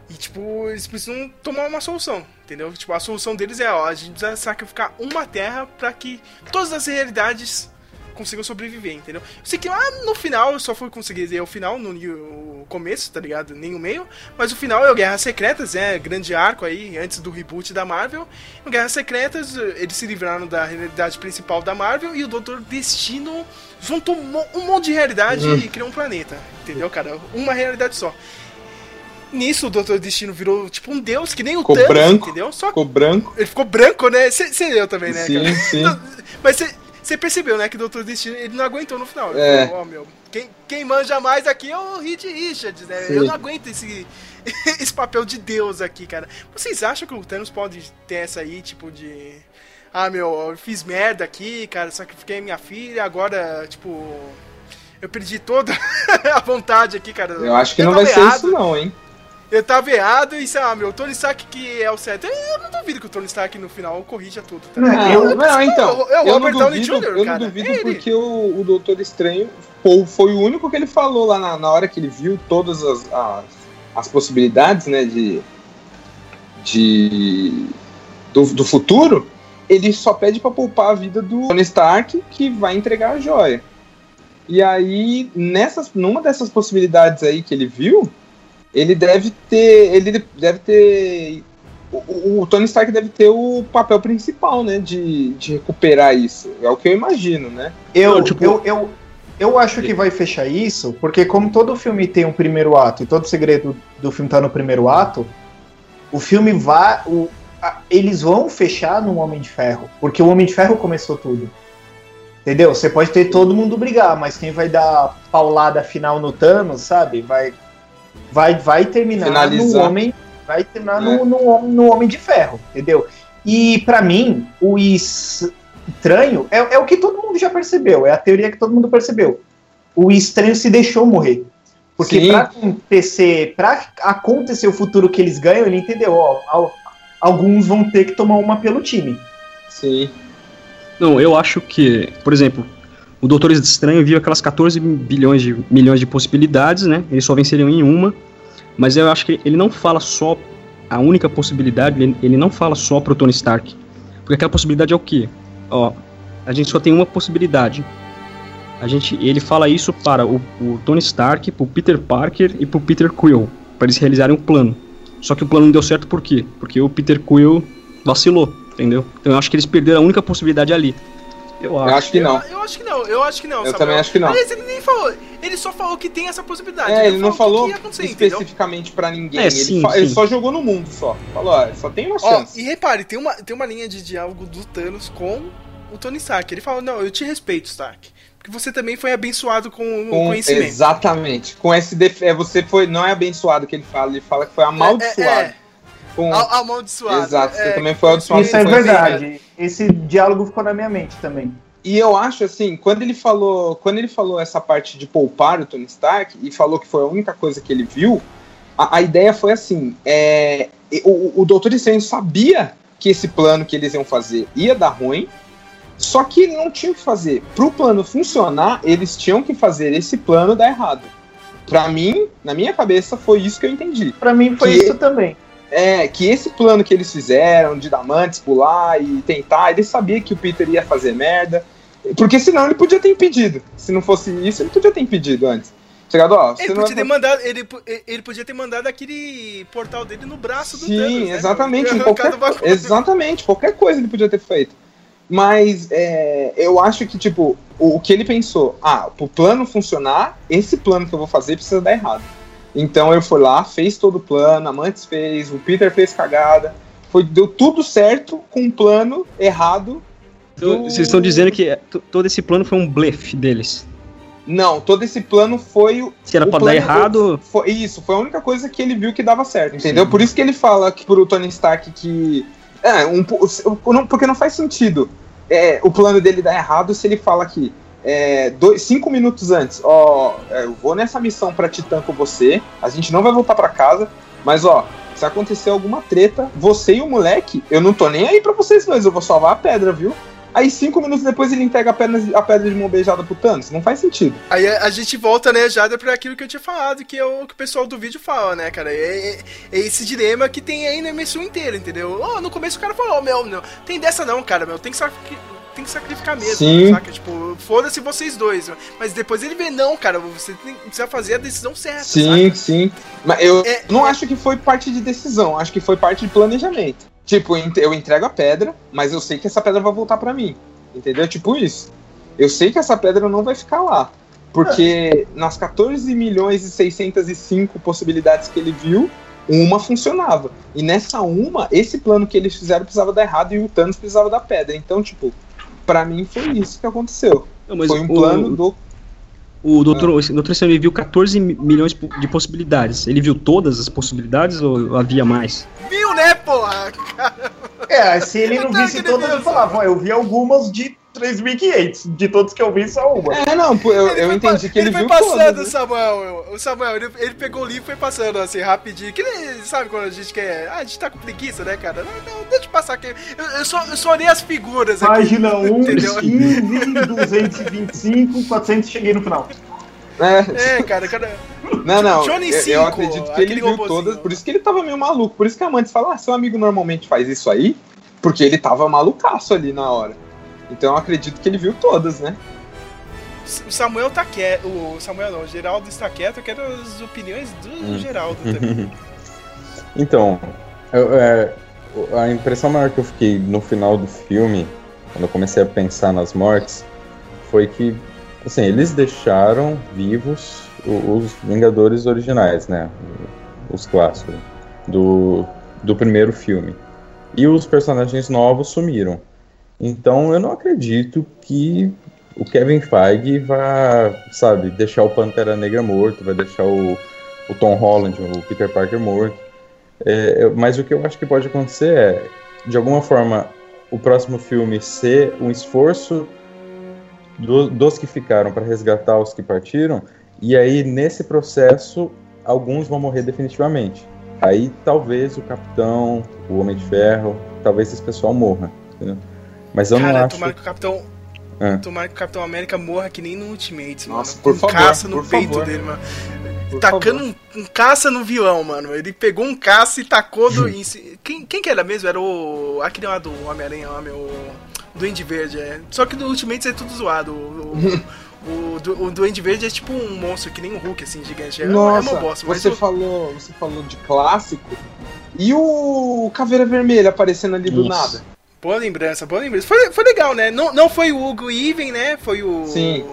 E, tipo, eles precisam tomar uma solução, entendeu? Tipo, a solução deles é, ó, a gente precisa sacrificar uma terra para que todas as realidades consigam sobreviver, entendeu? Eu sei que lá no final eu só fui conseguir ver o final, no começo, tá ligado? Nem o meio, mas o final é o Guerras Secretas, né? Grande arco aí, antes do reboot da Marvel. No Guerras Secretas, eles se livraram da realidade principal da Marvel e o Doutor Destino juntou um mo- monte de realidade e criou um planeta, entendeu, cara? Uma realidade só. Nisso, o Doutor Destino virou tipo um deus, que nem o Ficou Thanos, branco. entendeu? Só Ficou branco. ele ficou branco, né? Você leu também, né, Sim, cara? sim. Mas você percebeu, né, que o Doutor Destino ele não aguentou no final. Ele É. falou, ó, meu, quem, quem manja mais aqui é o Reed Richards, né? Sim. Eu não aguento esse, esse papel de Deus aqui, cara. Vocês acham que o Thanos pode ter essa aí, tipo, de. Ah, meu, eu fiz merda aqui, cara, sacrifiquei minha filha, agora, tipo. Eu perdi toda a vontade aqui, cara. Eu acho que não vai ser isso, não, hein? Eu tava errado e, sei lá, meu, o Tony Stark que é o certo. Eu não duvido que o Tony Stark no final corrija tudo, tá? Não, eu- não, então. É o eu Robert não Downey duvido, Jr., eu cara. não duvido Ele. porque o, o Doutor Estranho pô, foi o único que ele falou lá na, na hora que ele viu todas as, as, as possibilidades, né, de. de do, do futuro. Ele só pede pra poupar a vida do Tony Stark, que vai entregar a joia. E aí, nessas, numa dessas possibilidades aí que ele viu, ele deve ter. Ele deve ter. O, o- Tony Stark deve ter o papel principal, né? De, de recuperar isso. É o que eu imagino, né? Eu, Não, tipo- eu, eu, eu acho que vai fechar isso, porque como todo filme tem um primeiro ato e todo segredo do filme tá no primeiro ato, o filme vai. O, a- eles vão fechar no Homem de Ferro, porque o Homem de Ferro começou tudo. Entendeu? Você pode ter todo mundo brigar, mas quem vai dar paulada final no Thanos, sabe? Vai, vai, vai terminar no Finalizar. Homem. Vai terminar É. no, no, no Homem de Ferro, entendeu? E pra mim, o estranho é, é o que todo mundo já percebeu, é a teoria que todo mundo percebeu. O estranho se deixou morrer. Porque pra acontecer, pra acontecer o futuro que eles ganham, ele entendeu, ó, al- alguns vão ter que tomar uma pelo time. Sim. Não, eu acho que, por exemplo, o Doutor Estranho viu aquelas 14 bilhões de milhões de possibilidades, né? Eles só venceriam em uma, mas eu acho que ele não fala só a única possibilidade, ele, ele não fala só pro Tony Stark. Porque aquela possibilidade é o quê? Ó, a gente só tem uma possibilidade. A gente, ele fala isso para o, o Tony Stark, pro Peter Parker e pro Peter Quill, para eles realizarem um plano. Só que o plano não deu certo por quê? Porque o Peter Quill vacilou, entendeu? Então eu acho que eles perderam a única possibilidade ali. Eu Eu acho. acho que não. Eu, eu acho que não, eu acho que não. Eu Samuel. também acho que não. Aliás, ele nem falou. Ele só falou que tem essa possibilidade. É, ele não falou o que ia acontecer, entendeu? especificamente pra ninguém. É, ele, sim, fa- ele sim. só jogou no mundo só. Falou, ó, só tem uma Ó, chance. e repare, tem uma, tem uma linha de diálogo do Thanos com o Tony Stark. Ele fala, não, eu te respeito, Stark. Porque você também foi abençoado com o Com- conhecimento. exatamente. Com esse def... é, você foi. Não é abençoado que ele fala, ele fala que foi amaldiçoado. É, é, Com... a- amaldiçoado. Exato, você é, também foi amaldiçoado. Isso é com conhecimento. verdade. Esse diálogo ficou na minha mente também. E eu acho assim, quando ele falou, quando ele falou essa parte de poupar o Tony Stark e falou que foi a única coisa que ele viu, a, a ideia foi assim, é, o, o Doutor Estranho sabia que esse plano que eles iam fazer ia dar ruim, só que ele não tinha o que fazer. Para o plano funcionar, eles tinham que fazer esse plano dar errado. Pra mim, na minha cabeça, foi isso que eu entendi. Pra mim foi Que- isso também. É, que esse plano que eles fizeram de Damantes pular e tentar, ele sabia que o Peter ia fazer merda. Porque senão ele podia ter impedido. Se não fosse isso, ele podia ter impedido antes. Chegado, ó, Ele podia, ter vai... mandado, ele, ele podia ter mandado aquele portal dele no braço do Sim, Thanos. né, exatamente. em qualquer... Exatamente, qualquer coisa ele podia ter feito. Mas é, eu acho que, tipo, o, o que ele pensou, ah, pro plano funcionar, esse plano que eu vou fazer precisa dar errado. Então eu fui lá, fez todo o plano, a Mantis fez, o Peter fez cagada. Foi, deu tudo certo com um plano errado. Do- Vocês estão dizendo que t- todo esse plano foi um blefe deles. Não, todo esse plano foi o. Se era o pra dar errado, Foi, isso, foi a única coisa que ele viu que dava certo, entendeu? Por isso que ele fala que pro Tony Stark que. É, um, porque não faz sentido é, o plano dele dar errado se ele fala que é, dois, cinco minutos antes, ó, é, eu vou nessa missão pra Titã com você, a gente não vai voltar pra casa, mas ó, se acontecer alguma treta, você e o moleque, eu não tô nem aí pra vocês dois, eu vou salvar a pedra, viu? Aí cinco minutos depois ele entrega a pedra, a pedra de mão beijada pro Thanos, não faz sentido. Aí a, a gente volta, né, Jada, pra aquilo que eu tinha falado, que é o que o pessoal do vídeo fala, né, cara? É, é- é esse dilema que tem aí no MSU inteiro, entendeu? Ó, no começo o cara falou, ó, meu, não, tem dessa não, cara, meu, tem que sacrificar. Tem que sacrificar mesmo, Sim. saca? Tipo, foda-se vocês dois. Mas depois ele vê, não, cara, você tem, precisa fazer a decisão certa. Sim, saca? sim. Mas eu É- não acho que foi parte de decisão, acho que foi parte de planejamento. Tipo, eu ent- eu entrego a pedra, mas eu sei que essa pedra vai voltar pra mim. Entendeu? Tipo isso. Eu sei que essa pedra não vai ficar lá. Porque nas 14 milhões e 605 possibilidades que ele viu, uma funcionava. E nessa uma, esse plano que eles fizeram precisava dar errado e o Thanos precisava da pedra. Então, tipo, pra mim foi isso que aconteceu. Não, mas foi um o- plano do. o doutor, o doutor ele viu 14 mi- milhões de possibilidades. Ele viu todas as possibilidades ou havia mais? Viu, né, porra? É, se ele não tava visse todas, ele falava, "Ó, eu vi algumas de 3.500. De todos que eu vi, só uma. É, não, eu, Ele eu foi entendi que ele, foi viu passando, todas, né? Samuel. O Samuel, ele, ele pegou o livro e foi passando assim, rapidinho. Que nem, sabe quando a gente quer. Ah, a gente tá com preguiça, né, cara? Não, não, deixa eu passar aqui. Eu, eu só, eu só olhei as figuras aqui. Página 1, Entendeu? 15, 225, 400, cheguei no final. É, É, cara, cara. Não, não. Johnny eu, eu acredito que ele viu robozinho. todas. Por isso que ele tava meio maluco. Por isso que a Mantis fala: ah, seu amigo normalmente faz isso aí. Porque ele tava malucaço ali na hora. Então eu acredito que ele viu todas, né? O Samuel tá quieto. O Samuel não, o Geraldo está quieto. Eu quero as opiniões do Hum. Geraldo também. Então, eu- é, a impressão maior que eu fiquei no final do filme, quando eu comecei a pensar nas mortes, foi que, assim, eles deixaram vivos os Vingadores originais, né? Os clássicos do, do primeiro filme. E os personagens novos sumiram. Então eu não acredito que o Kevin Feige vai, sabe, deixar o Pantera Negra morto, vai deixar o, o Tom Holland, o Peter Parker morto. É, mas o que eu acho que pode acontecer é, de alguma forma, o próximo filme ser um esforço do- dos que ficaram para resgatar os que partiram, e aí nesse processo alguns vão morrer definitivamente. Aí talvez o Capitão, o Homem de Ferro, talvez esse pessoal morra. entendeu? Mas eu Cara, não acho. tomara que o Capitão. É. Tomara que o Capitão América morra que nem no Ultimates, mano. Nossa, por com favor, caça no por peito favor. dele, mano. Por Tacando um, um caça no vilão, mano. Ele pegou um caça e tacou do. quem, quem que era mesmo? Era o. Aquele lá do Homem-Aranha, lá, meu. Duende Verde, é. Só que no Ultimates é tudo zoado. O, o, o, du- o Duende Verde é tipo um monstro, que nem um Hulk, assim, gigante. É, Nossa, é uma bosta, mas você, o- falou, você falou de clássico. E o Caveira Vermelha aparecendo ali do nada? Boa lembrança, boa lembrança. Foi, foi legal, né? Não, não foi o Hugo Even, né? Foi o. Sim.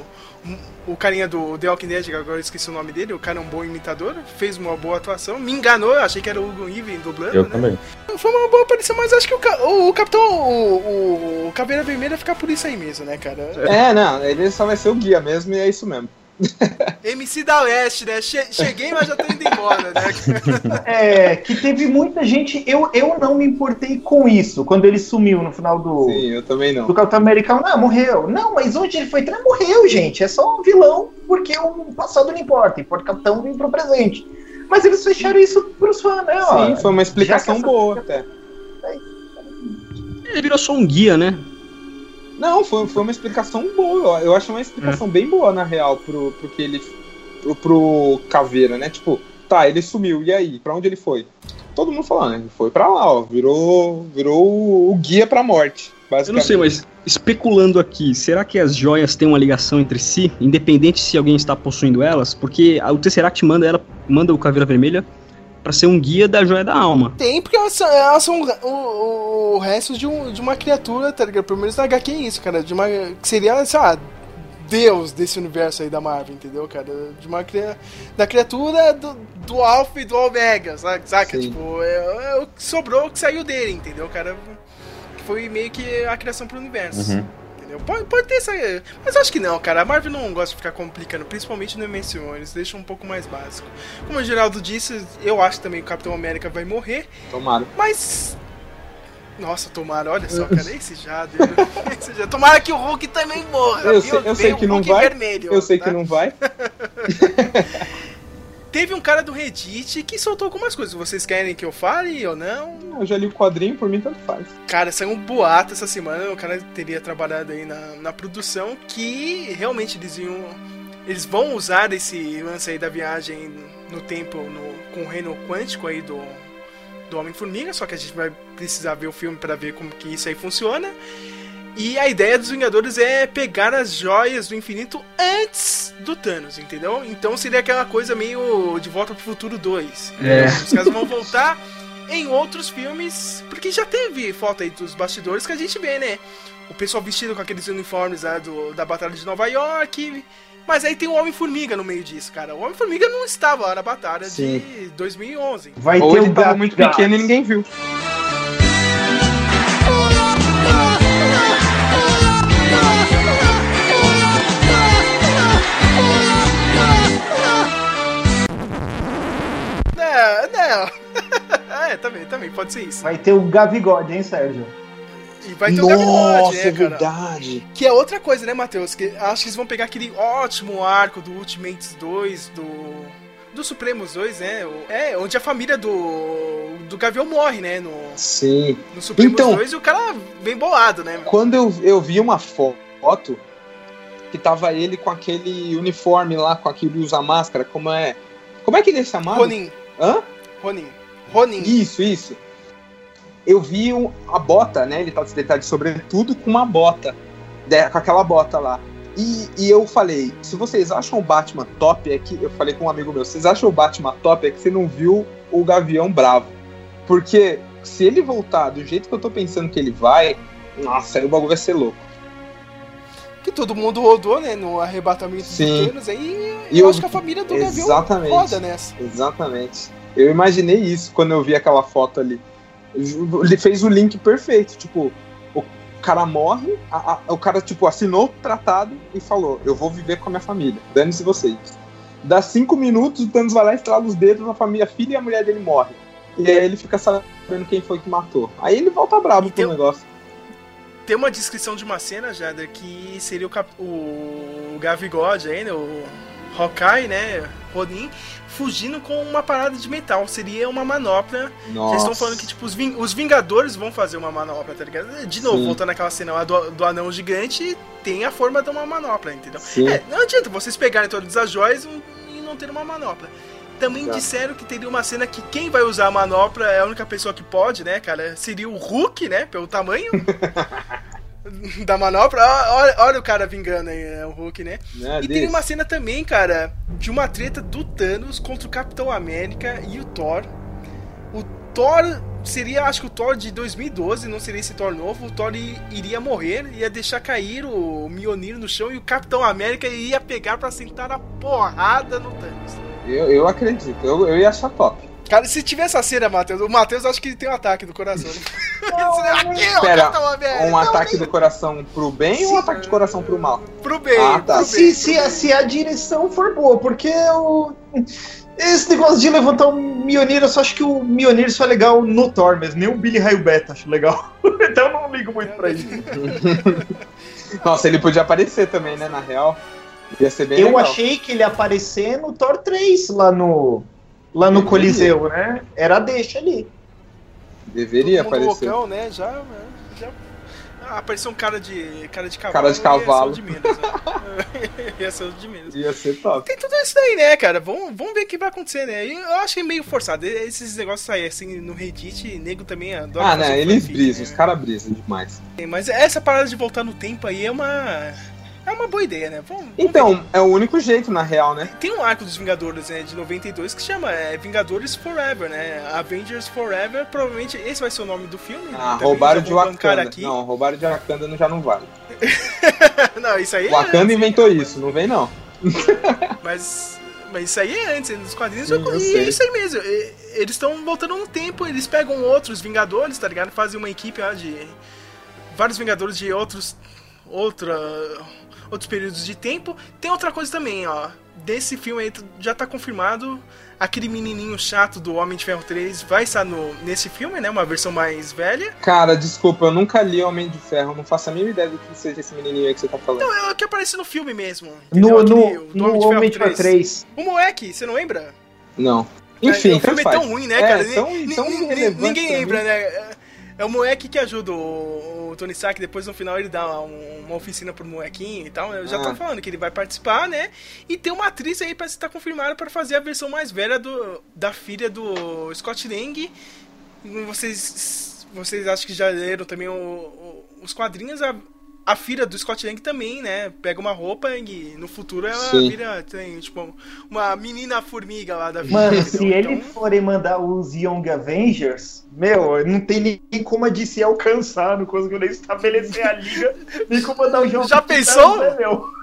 O, o carinha do The Walking Dead, agora eu esqueci o nome dele. O cara é um bom imitador, fez uma boa atuação. Me enganou, eu achei que era o Hugo Even dublando. Eu né? também. Foi uma boa aparição, mas acho que o, o, o Capitão. O, o, o Caveira Vermelha fica por isso aí mesmo, né, cara? É, não, ele só vai ser o guia mesmo e é isso mesmo. MC da Leste, né? Che- cheguei, mas já tô indo embora, né? É, que teve muita gente. Eu, eu não me importei com isso quando ele sumiu no final do, Sim, eu também não. do Capitão Americano. Não, morreu. Não, mas onde ele foi? Não, morreu, gente. É só um vilão, porque o passado não importa. Importa o Capitão vir pro presente. Mas eles fecharam isso pros fãs, né? ó. Sim, foi uma explicação boa até. Ele virou só um guia, né? Não, foi, foi uma explicação boa. Eu acho uma explicação bem boa, na real, pro, pro que ele. Pro, pro Caveira, né? Tipo, tá, ele sumiu, e aí? Pra onde ele foi? Todo mundo falando, né? Ele foi pra lá, ó. Virou, virou o, guia pra morte. Eu não sei, mas especulando aqui, será que as joias têm uma ligação entre si, independente se alguém está possuindo elas? Porque o Tesseract manda ela, manda o Caveira Vermelha pra ser um guia da joia da alma. Tem, porque elas são, elas são o, o, o resto de, um, de uma criatura, tá ligado? Pelo menos na HQ é isso, cara. De uma. Que seria, sei lá, Deus desse universo aí da Marvel, entendeu, cara? De uma cria- da criatura do, do Alpha e do Omega, saca? saca? Sim. Tipo, é, é o que sobrou o que saiu dele, entendeu, cara? Que foi meio que a criação pro universo. Uhum. Entendeu? Pode, pode ter essa. Mas eu acho que não, cara. A Marvel não gosta de ficar complicando, principalmente no MCU. Eles deixam um pouco mais básico. Como o Geraldo disse, eu acho também que o Capitão América vai morrer. Tomara. Mas. Nossa, tomara, olha só, cara, esse Jade. esse Jade. Tomara que o Hulk também morra. Eu viu? sei, eu sei o que não vai. vermelho, Eu sei tá? que não vai. Teve um cara do Reddit que soltou algumas coisas. Vocês querem que eu fale ou não? Eu já li o quadrinho, por mim tanto faz. Cara, saiu um boato essa semana. O cara teria trabalhado aí na, na produção. Que realmente eles iam. Eles vão usar esse lance aí da viagem no tempo no, com o reino quântico aí do, do Homem-Formiga. Só que a gente vai precisar ver o filme para ver como que isso aí funciona. E a ideia dos Vingadores é pegar as joias do infinito antes do Thanos, entendeu? Então seria aquela coisa meio de Volta pro Futuro 2. É. Os caras vão voltar em outros filmes, porque já teve foto aí dos bastidores que a gente vê, né? O pessoal vestido com aqueles uniformes lá do, da Batalha de Nova York. Mas aí tem o Homem-Formiga no meio disso, cara. O Homem-Formiga não estava lá na batalha Sim. de 2011. Vai Ou ter ele o tava muito pequeno e ninguém viu. Pode ser isso. Vai ter o Gavigode, hein, Sérgio? E vai ter o Gabigode, é né, cara? verdade. Que é outra coisa, né, Matheus? Que acho que eles vão pegar aquele ótimo arco do Ultimates 2, do. Do Supremos 2, né? O- É, onde a família do. do Gavião morre, né? No, Sim. no Supremos Então- 2 e o cara vem bolado, né? Quando eu, eu vi uma foto que tava ele com aquele uniforme lá, com aquele usa máscara, como é. Como é que ele é chamado? Ronin. Hã? Ronin. Ronin. Isso, isso. Eu vi um- a bota, né? Ele tá de detalhe sobretudo com uma bota. né, com aquela bota lá. E, e eu falei, se vocês acham o Batman top, é que. Eu falei com um amigo meu, vocês acham o Batman top, é que você não viu o Gavião Bravo. Porque se ele voltar do jeito que eu tô pensando que ele vai, nossa, aí o bagulho vai ser louco. Que todo mundo rodou, né? No arrebatamento Sim. do Thanos aí. E eu eu- acho que a família do Gavião Exatamente. roda nessa. Exatamente. Eu imaginei isso quando eu vi aquela foto ali. Ele fez o link perfeito. Tipo, o cara morre, a- a- o cara, tipo, assinou o tratado e falou: Eu vou viver com a minha família. Dane-se vocês. Dá cinco minutos, o Thanos vai lá, estrala os dedos, a família, a filha e a mulher dele morre. E aí ele fica sabendo quem foi que matou. Aí ele volta brabo pro Então- negócio. Tem uma descrição de uma cena, Jader, que seria o, cap... o Gavigode aí, né? O Hawkeye, né? Ronin, fugindo com uma parada de metal. Seria uma manopla. Nossa. Eles estão falando que, tipo, os, Ving- os Vingadores vão fazer uma manopla, tá ligado? De novo, Sim. voltando àquela cena lá do, do anão gigante, tem a forma de uma manopla, entendeu? É, não adianta vocês pegarem todas as joias e não ter uma manopla. Também Exato. disseram que teria uma cena que quem vai usar a manopla é a única pessoa que pode, né, cara? Seria o Hulk, né? Pelo tamanho da manopla. Olha, olha o cara vingando aí, né, o Hulk, né? Né, E tem uma cena também, cara, de uma treta do Thanos contra o Capitão América e o Thor. O Thor seria, acho que o Thor de 2012, não seria esse Thor novo. O Thor iria morrer, ia deixar cair o Mjolnir no chão e o Capitão América ia pegar pra sentar a porrada no Thanos. Eu, eu acredito, eu, eu ia achar top. Cara, se tiver essa cena, Matheus, o Matheus acho que ele tem um ataque do coração. Aqui, ó, Pera, América. um ataque do coração pro bem ou um ataque de coração pro mal? Pro bem, Ah, tá. pro se, bem, se, pro a, bem. se a direção for boa, porque o. Esse negócio de levantar o Mionir, eu só acho que o Mionir só é legal no Thor mesmo, nem o Billy Raio Beta acho legal. então eu não ligo muito pra isso. Nossa, ele podia aparecer também, né, na real. Ia ser bem Eu legal. achei que ele ia aparecer no Thor 3, lá no. Lá no Deveria. Coliseu, né? Era a deixa ali. Deveria aparecer. loucão, né? Já, já... Ah, apareceu um cara de cara de cavalo. Cara de cavalo. Ia ser o de menos, né? ia ser o de menos. Ia ser top. Tem tudo isso daí, né, cara? Vamos, vamos ver o que vai acontecer, né? Eu achei meio forçado. Esses negócios saírem assim no Reddit, nego também adora. Ah, né? Eles brisam, né? os caras brisam demais. Mas essa parada de voltar no tempo aí é uma. É uma boa ideia, né? Vamos, vamos Então, é o único jeito, na real, né? Tem um arco dos Vingadores, né, de 92 que chama é, Vingadores Forever, né? Avengers Forever. Provavelmente esse vai ser o nome do filme. Ah, Também roubaram de Wakanda. Aqui. Não, roubaram de Wakanda já não vale. não, isso aí é Wakanda antes, inventou isso, não vem não. Mas, mas isso aí é antes, nos quadrinhos. Sim, eu, e é isso aí mesmo. Eles estão voltando no tempo, eles pegam outros Vingadores, tá ligado? Fazem uma equipe lá de. Vários Vingadores de outros. Outra, outros períodos de tempo. Tem outra coisa também, ó. Desse filme aí já tá confirmado. Aquele menininho chato do Homem de Ferro 3 vai estar no, nesse filme, né? Uma versão mais velha. Cara, desculpa, eu nunca li Homem de Ferro, não faço a mínima ideia do que seja esse menininho aí que você tá falando. Não, é o que aparece no filme mesmo. No, no, Aquele- o do no Homem de Ferro 3. O moleque, você não lembra? Não. Enfim, o filme é tanto faz. tão ruim, né, É, cara? tão- tão Ninguém lembra, né? É- É o moleque que ajuda o, o Tony Stark, depois no final ele dá um- uma oficina pro molequinho e tal. Eu já tô Ah. falando que ele vai participar, né? E tem uma atriz aí pra estar confirmada pra fazer a versão mais velha do, da filha do Scott Lang. Vocês, vocês acham que já leram também o- o- os quadrinhos? A, a filha do Scott Lang também, né? Pega uma roupa e no futuro ela Sim. vira, tem, tipo, uma menina formiga lá da vida. Mano, se ele Então- forem mandar os Young Avengers, meu, não tem nem como a DC alcançar, não conseguiu nem estabelecer a liga, nem como mandar o jogo. Já pensou? Né, meu?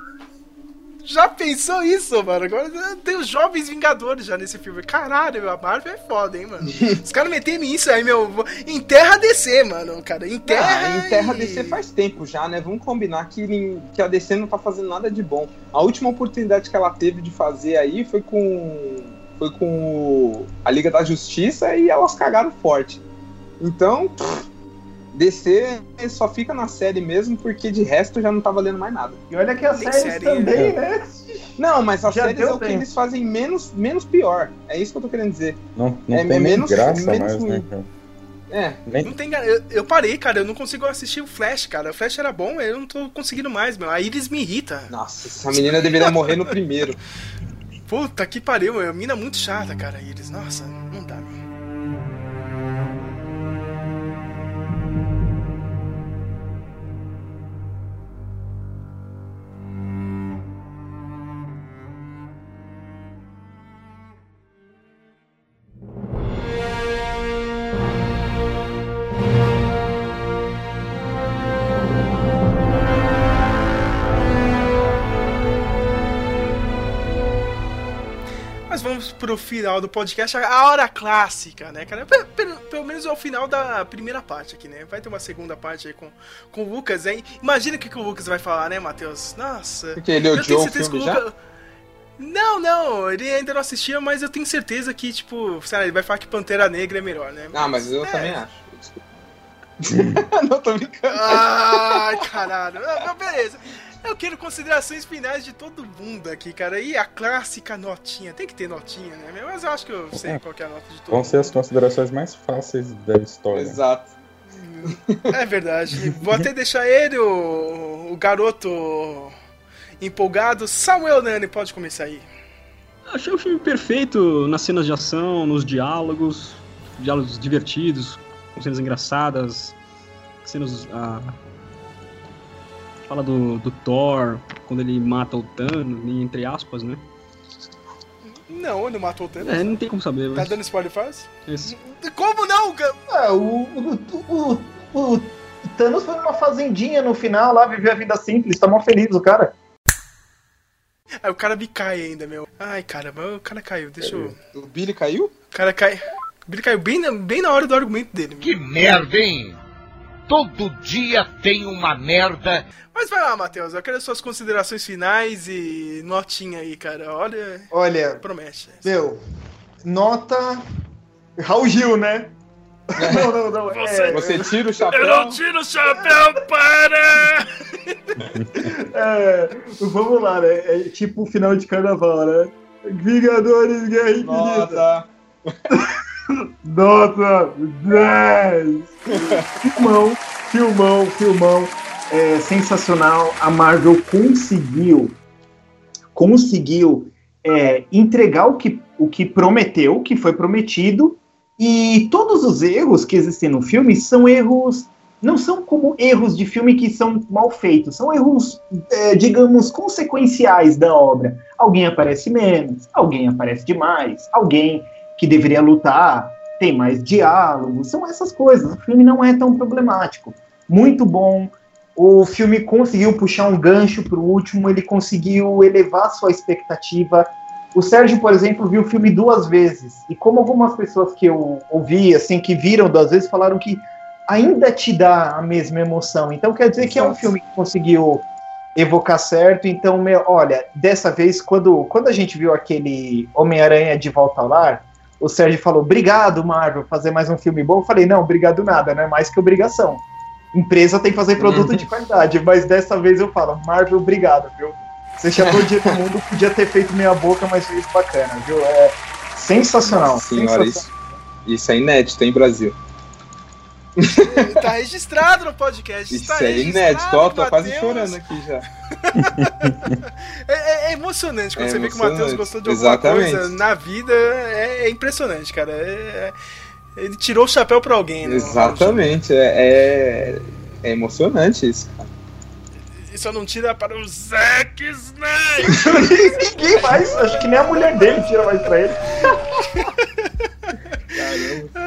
Já pensou isso, mano? Agora tem os jovens Vingadores já nesse filme. Caralho, a Marvel é foda, hein, mano? Os caras meterem isso aí, meu. Enterra DC, mano, cara. Enterra. Ah, em Terra e- DC faz tempo já, né? Vamos combinar que, que a DC não tá fazendo nada de bom. A última oportunidade que ela teve de fazer aí foi com. Foi com a Liga da Justiça e elas cagaram forte. Então, pff, DC só fica na série mesmo porque de resto já não tá valendo mais nada. E olha que as Nem séries série, também, né? né? Não, mas as Já séries é o que eles fazem menos, menos pior. É isso que eu tô querendo dizer. Não, não É, tem é menos- graça menos mais, né, ruim. É, Não tem. Eu, eu parei, cara. Eu não consigo assistir o Flash, cara. O Flash era bom, eu não tô conseguindo mais, meu. A Iris me irrita. nossa, essa menina deveria morrer no primeiro. Puta que pariu, meu. A mina é muito chata, cara, a Iris. Nossa, pro final do podcast, a hora clássica, né, cara? Pelo, pelo- pelo menos é o final da primeira parte aqui, né? Vai ter uma segunda parte aí com, com o Lucas, hein? Imagina o que, que o Lucas vai falar, né, Matheus? Nossa. Porque ele eu tenho odiou o filme já? Lucas. Não, não, ele ainda não assistia, mas eu tenho certeza que, tipo, sei lá, ele vai falar que Pantera Negra é melhor, né? Ah, mas eu É. também acho. Desculpa. não tô brincando. Ai, caralho. Não, beleza. Eu quero considerações finais de todo mundo aqui, cara. E a clássica notinha. Tem que ter notinha, né? Mas eu acho que eu sei qual que é a nota de todo vão ser as mundo. considerações mais fáceis da história. Exato. É verdade. Vou até deixar ele, o, o garoto empolgado. Samuel Nani, pode começar aí. Achei o filme perfeito nas cenas de ação, nos diálogos, diálogos divertidos, com cenas engraçadas, cenas. ah, fala do, do Thor, quando ele mata o Thanos, entre aspas, né? Não, ele matou o Thanos. É, não tem como saber. Tá Mas... dando spoiler fácil? Isso. Como não? cara? É, o, o, o, o Thanos foi numa fazendinha no final lá, viveu a vida simples, tá mó feliz o cara. Aí o cara me cai ainda, meu. Ai, caramba, o cara caiu, deixa eu. O Billy caiu? O cara cai. O Billy caiu bem na, bem na hora do argumento dele. Que merda, hein? Todo dia tem uma merda. Mas vai lá, Matheus, eu quero suas considerações finais e notinha aí, cara. Olha, Olha, promete. meu, nota. Raul Gil, né? Não, não, não. É, Você tira o chapéu. Eu não tiro o chapéu, para! é, vamos lá, né? É tipo o final de carnaval, né? Vingadores Guerra Infinita. Nota. Nota 10! filmão, filmão, filmão. É sensacional. A Marvel conseguiu conseguiu é, entregar o que, o que prometeu, o que foi prometido, e todos os erros que existem no filme são erros. Não são como erros de filme que são mal feitos, são erros, é, digamos, consequenciais da obra. Alguém aparece menos, alguém aparece demais, alguém que deveria lutar tem mais diálogo, são essas coisas. O filme não é tão problemático. Muito bom. O filme conseguiu puxar um gancho para o último, ele conseguiu elevar sua expectativa. O Sérgio, por exemplo, viu o filme duas vezes. E como algumas pessoas que eu ouvi, assim, que viram duas vezes, falaram que ainda te dá a mesma emoção. Então quer dizer que é um filme que conseguiu evocar certo. Então, meu, olha, dessa vez, quando, quando a gente viu aquele Homem-Aranha de Volta ao Lar, o Sérgio falou, obrigado, Marvel, fazer mais um filme bom. Eu falei, não, obrigado nada, não é mais que obrigação. Empresa tem que fazer produto de qualidade, mas dessa vez eu falo, Marvel, obrigado, viu? Você chamou dia do mundo, podia ter feito meia boca, mas fez bacana, viu? É sensacional. Nossa senhora, isso, isso é inédito, hein, Brasil? Tá registrado no podcast. Isso tá é inédito, ó, tô quase chorando aqui já. É, é- é emocionante quando É você vê que o Matheus emocionante. gostou de alguma Exatamente. coisa na vida. É, é impressionante, cara. É- é- ele tirou o chapéu pra alguém, né? Exatamente, é, é, é emocionante isso. E só não tira para o Zack Snyder. Ninguém mais, acho que nem a mulher dele tira mais pra ele. Caramba,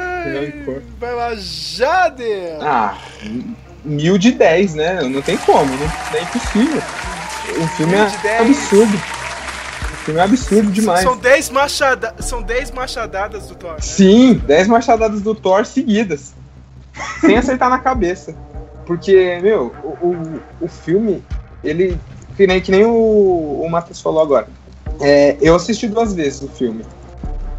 Vai lá, Jader. Ah, mil de dez, né? Não tem como, não, não é impossível. O filme Mil é dez. absurdo. O filme é absurdo demais. São 10 machada... São 10 machadadas do Thor. né? Sim, 10 machadadas do Thor seguidas. sem acertar na cabeça. Porque, meu, o, o, o filme, ele. Que nem, que nem o, o Matheus falou agora. É, eu assisti duas vezes o filme.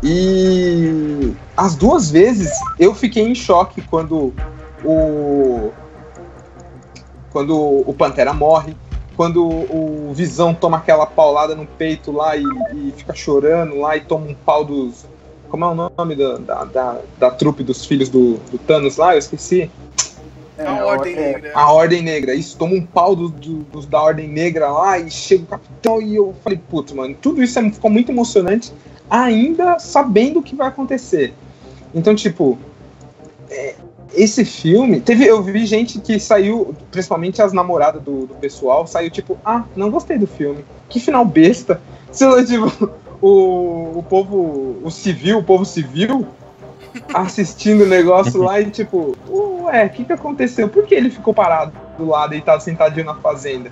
E as duas vezes eu fiquei em choque quando o. Quando o Pantera morre, quando o Visão toma aquela paulada no peito lá e, e fica chorando lá e toma um pau dos. Como é o nome da, da, da, da trupe dos filhos do, do Thanos lá? Eu esqueci. A Ordem Negra. A Ordem Negra. Isso, toma um pau dos do, dos da Ordem Negra lá e chega o capitão e eu falei, putz, mano, tudo isso é- ficou muito emocionante, ainda sabendo o que vai acontecer. Então, tipo, é, esse filme. Teve, eu vi gente que saiu, principalmente as namoradas do, do pessoal, saiu tipo, ah, não gostei do filme. Que final besta. Sei lá, tipo, o, o povo, o civil, o povo civil, assistindo o negócio lá e tipo, ué, o que que aconteceu? Por que ele ficou parado do lado, deitado, sentadinho na fazenda?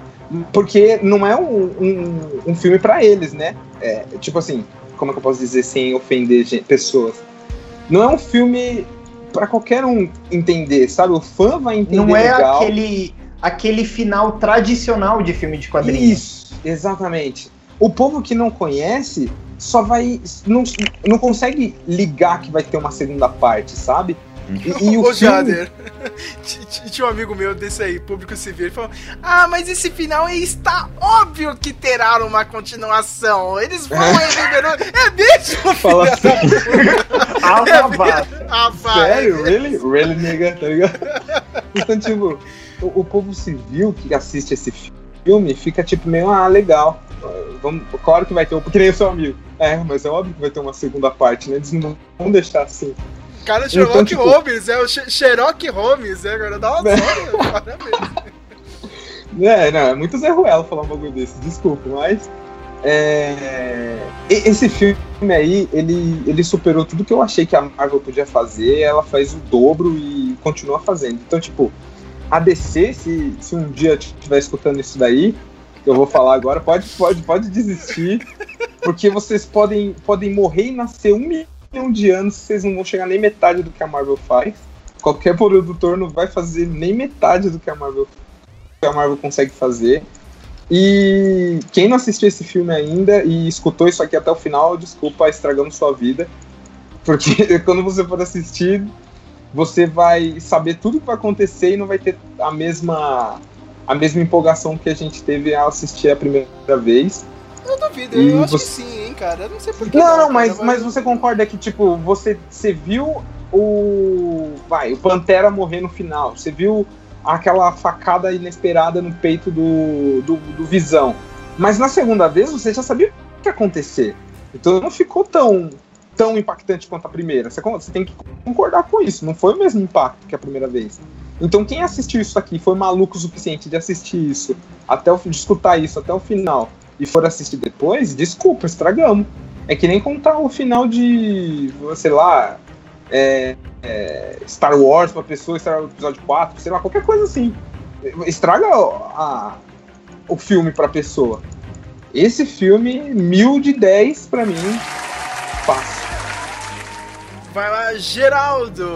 Porque não é um, um, um filme pra eles, né? É, tipo assim, como é que eu posso dizer sem ofender gen- pessoas? Não é um filme pra qualquer um entender, sabe? O fã vai entender Não é legal. aquele, aquele final tradicional de filme de quadrinhos. Isso, exatamente. O povo que não conhece só vai. Não, não consegue ligar que vai ter uma segunda parte, sabe? E, e o filme- Jader, tinha um amigo meu desse aí, público civil, ele falou: Ah, mas esse final está óbvio que terá uma continuação. Eles vão reviver. o- É mesmo, Fala da Ah, É. Ah. Sério? Really? Really, nigga? Tá ligado? Então, tipo, o, o povo civil que assiste esse filme fica tipo meio, ah, legal. Vamos, claro que vai ter um. Que nem o seu amigo. É, mas é óbvio que vai ter uma segunda parte, né? Eles não vão deixar assim. Cara, Sherlock Então, tipo- Holmes, é o She- Sherlock Holmes, é, agora dá uma É. zona, parabéns. É, não, é muito Zé Ruelo falar um bagulho desse, desculpa, mas. é, esse filme aí, ele, ele superou tudo que eu achei que a Marvel podia fazer, ela faz o dobro e continua fazendo. Então, tipo, a DC, se, se um dia estiver escutando isso daí, que eu vou falar agora, pode, pode, pode desistir, porque vocês podem, podem morrer e nascer um milhão de anos, vocês não vão chegar nem metade do que a Marvel faz. Qualquer produtor não vai fazer nem metade do que a Marvel, que a Marvel consegue fazer. E quem não assistiu esse filme ainda e escutou isso aqui até o final, desculpa, estragamos sua vida. Porque quando você for assistir, você vai saber tudo que vai acontecer e não vai ter a mesma a mesma empolgação que a gente teve ao assistir a primeira vez. Eu duvido, E eu acho você- que sim, hein, cara. Eu não sei porquê. Não, não, mas, mas você concorda que, tipo, você, você viu o. Vai, o Pantera morrer no final. Você viu aquela facada inesperada no peito do, do, do Visão. Mas na segunda vez você já sabia o que ia acontecer. Então não ficou tão, tão impactante quanto a primeira. Você, você tem que concordar com isso. Não foi o mesmo impacto que a primeira vez. Então quem assistiu isso aqui foi maluco o suficiente de assistir isso, até o, de escutar isso até o final, e for assistir depois, desculpa, estragamos. É que nem contar o final de, sei lá, é, é, Star Wars pra pessoa, Star Wars episódio 4, sei lá, qualquer coisa assim. Estraga a- o filme pra pessoa. Esse filme, mil de 10 pra mim, fácil. Vai lá, Geraldo.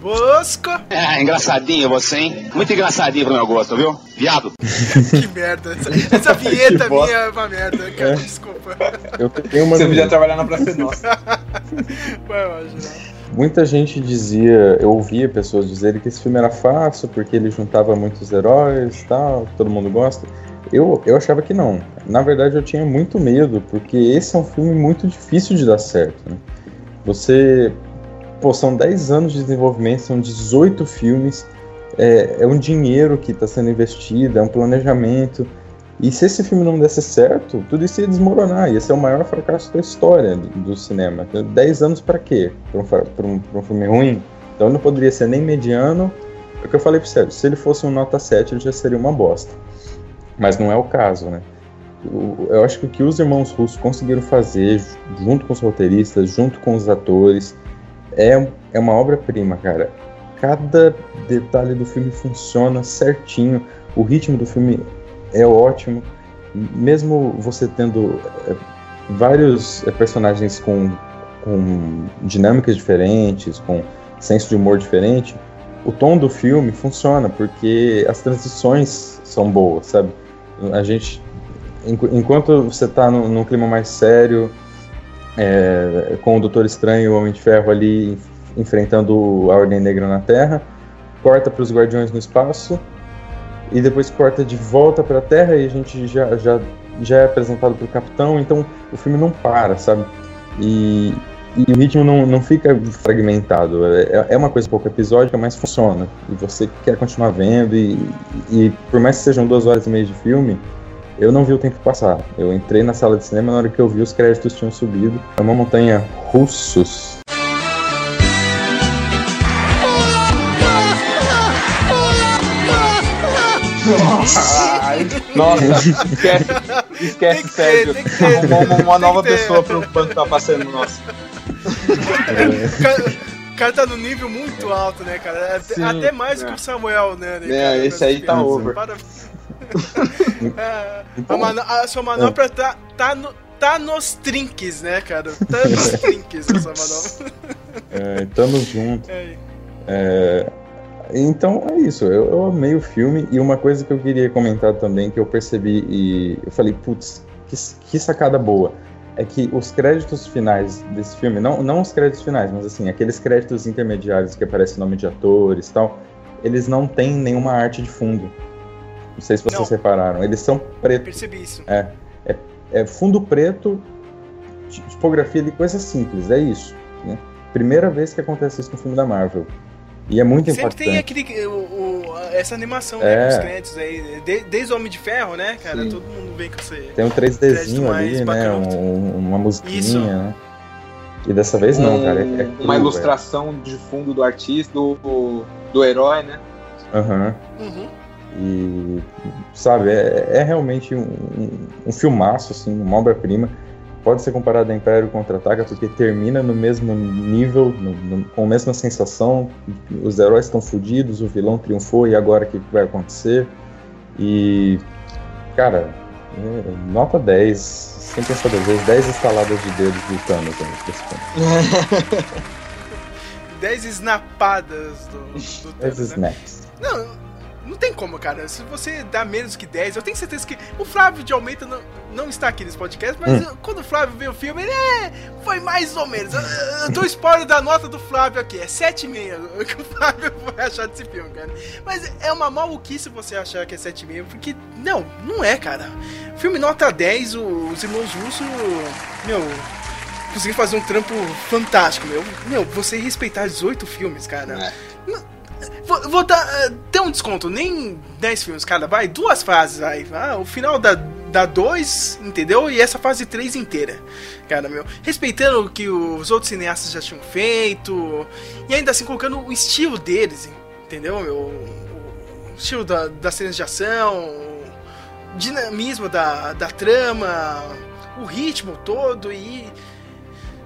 Bosco. É, engraçadinho você, hein? Muito engraçadinho pro meu gosto, viu? Viado. Que merda. Essa, essa vinheta bosta. minha é uma merda, cara. É. Desculpa. Eu tenho uma Você podia trabalhar na Praça Nossa. Vai lá. Muita gente dizia, eu ouvia pessoas dizerem que esse filme era fácil porque ele juntava muitos heróis tal, que todo mundo gosta. Eu, eu achava que não. Na verdade, eu tinha muito medo, porque esse é um filme muito difícil de dar certo. né? Você. Pô, são 10 anos de desenvolvimento, são 18 filmes, é, é um dinheiro que está sendo investido, é um planejamento. E se esse filme não desse certo, tudo isso ia desmoronar, ia ser o maior fracasso da história do, cinema. 10 anos pra quê? Pra um, um, um filme ruim? Então não poderia ser nem mediano. É o que eu falei pro Sérgio, se ele fosse um nota 7, ele já seria uma bosta. Mas não é o caso, né? Eu acho que o que os irmãos russos conseguiram fazer, junto com os roteiristas, junto com os atores, é, é uma obra-prima, cara. Cada detalhe do filme funciona certinho, o ritmo do filme é ótimo, mesmo você tendo é, vários é, personagens com, com dinâmicas diferentes, com senso de humor diferente, o tom do filme funciona porque as transições são boas, sabe? A gente, enqu- enquanto você está num clima mais sério, é, com o Doutor Estranho e o Homem de Ferro ali enf- enfrentando a Ordem Negra na Terra, corta para os Guardiões no espaço e depois corta de volta para a Terra e a gente já, já, já é apresentado para o Capitão, então o filme não para, sabe? E, e o ritmo não, não fica fragmentado, é, é uma coisa pouco episódica, mas funciona. E você quer continuar vendo, e, e por mais que sejam duas horas e meia de filme, eu não vi o tempo passar. Eu entrei na sala de cinema na hora que eu vi os créditos tinham subido. É uma montanha russos. Nossa, esquece, esquece Sérgio. Uma, uma nova pessoa pro banco tá passando, nossa. O cara, o cara tá num nível muito alto, né, cara? Até, Sim, até mais é. que o Samuel, né? né, É, cara? esse aí tá over. para- É, a, mano- a sua manopla tá, tá, no, tá nos trinques, né, cara? Tá nos trinques a sua manopla. É, estamos juntos. É. É, então é isso, eu, eu amei o filme e uma coisa que eu queria comentar também que eu percebi e eu falei, putz, que, que sacada boa. É que os créditos finais desse filme, não, não os créditos finais, mas assim, aqueles créditos intermediários que aparece nome de atores e tal, eles não têm nenhuma arte de fundo. Não sei se vocês Não. repararam, eles são pretos. Percebi isso. É, é, é fundo preto, ti- tipografia de coisa simples, é isso. Né? Primeira vez que acontece isso no filme da Marvel. E é muito Sempre impactante. tem aquele, o, o- essa animação, É. né, com os créditos aí. De- desde o Homem de Ferro, né, cara? Sim. Todo mundo vem com esse. Tem um 3Dzinho crédito ali, né? um- uma musiquinha, Isso. né? E dessa vez não, Um- cara. É, é cru, uma ilustração de fundo do artista, do, do herói, né? Aham. Uhum. E, sabe, é, é realmente um, um, um filmaço, assim, uma obra-prima. Pode ser comparado a Império Contra-Ataca, porque termina no mesmo nível, no, no, com a mesma sensação. Os heróis estão fodidos, o vilão triunfou, e agora o que vai acontecer? E, cara, é, nota 10, sem pensar duas vezes, 10 estaladas de dedos do Thanos filme. 10 snapadas do, do 10 Thanos, né? snaps. Não, não tem como, cara. Se você dá menos que 10, eu tenho certeza que o Flávio de Almeida não, não está aqui nesse podcast, mas Hum. quando o Flávio vê o filme, ele é. Foi mais ou menos. Eu, eu dou spoiler da nota do Flávio aqui, é 7,5 que o Flávio vai achar desse filme, cara. Mas é uma maluquice você achar que é 7,5, porque. Não, não é, cara. Filme nota 10, o- os irmãos Russo. Meu. Conseguiram fazer um trampo fantástico, meu. Meu, você respeitar 18 filmes, cara. Vou, vou dar, eh, ter um desconto, nem 10 filmes, cara, vai, duas fases, vai. Ah, o final da, da 2, entendeu? E essa fase 3 inteira. Cara, meu, respeitando o que os outros cineastas já tinham feito, e ainda assim colocando o estilo deles, entendeu? Meu, o estilo da, das cenas de ação, o dinamismo da, da trama, o ritmo todo e.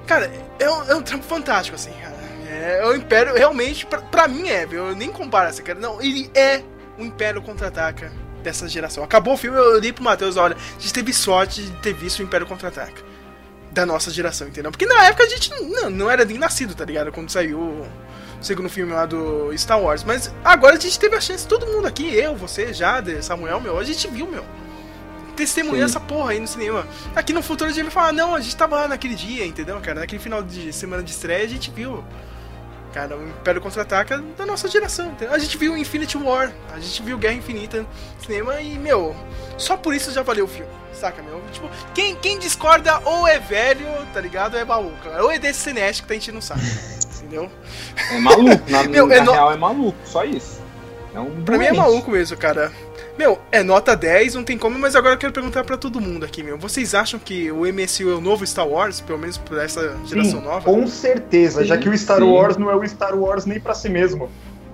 Cara, é um, é um trampo fantástico, assim, cara. É, o Império, realmente, pra, pra mim é, viu? eu nem comparo essa, cara. Não, ele é o Império Contra-Ataca dessa geração. Acabou o filme, eu li pro Matheus, olha, a gente teve sorte de ter visto o Império Contra-Ataca. Da nossa geração, entendeu? Porque na época a gente não, não era nem nascido, tá ligado? Quando saiu o segundo filme lá do Star Wars. Mas agora a gente teve a chance, todo mundo aqui, eu, você, Jader, Samuel, meu, a gente viu, meu. Testemunhar essa porra aí no cinema. Aqui no futuro a gente vai falar, não, a gente tava lá naquele dia, entendeu, cara? Naquele final de semana de estreia a gente viu. Cara, o Império Contra-Ataca da nossa geração. entendeu? A gente viu Infinity War, a gente viu Guerra Infinita no cinema e, meu, só por isso já valeu o filme. Saca, meu? Tipo, quem, quem discorda ou é velho, tá ligado? Ou é maluco. Ou é desse cinético que tá enchendo o saco. entendeu? É maluco, na, Meu, na é no- real é maluco, só isso. É um Pra mim é maluco mesmo, cara. Meu, é nota 10, não tem como, mas agora eu quero perguntar pra todo mundo aqui, meu. Vocês acham que o MSU é o novo Star Wars, pelo menos pra essa geração Sim, nova? com certeza, já que o Star sim. Wars não é o Star Wars nem pra si mesmo.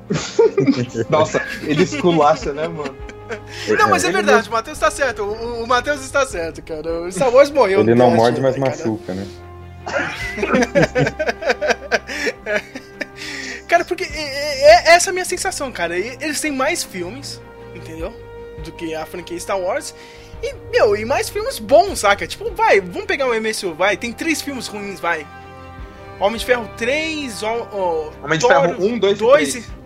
Nossa, ele esculacha, né, mano? Não, mas é Ele verdade, o Matheus tá certo. O, o Matheus está certo, cara. O Star Wars morreu. Ele não né, morde, mas cara. machuca, né? Cara, porque é, é- é essa a minha sensação, cara. Eles têm mais filmes, entendeu? Do que a franquia Star Wars. E, meu, e mais filmes bons, saca? Tipo, vai, vamos pegar o MSU, vai. Tem três filmes ruins, vai. Homem de Ferro 3, o, o, Homem de Ferro 1, 2 e dois 3.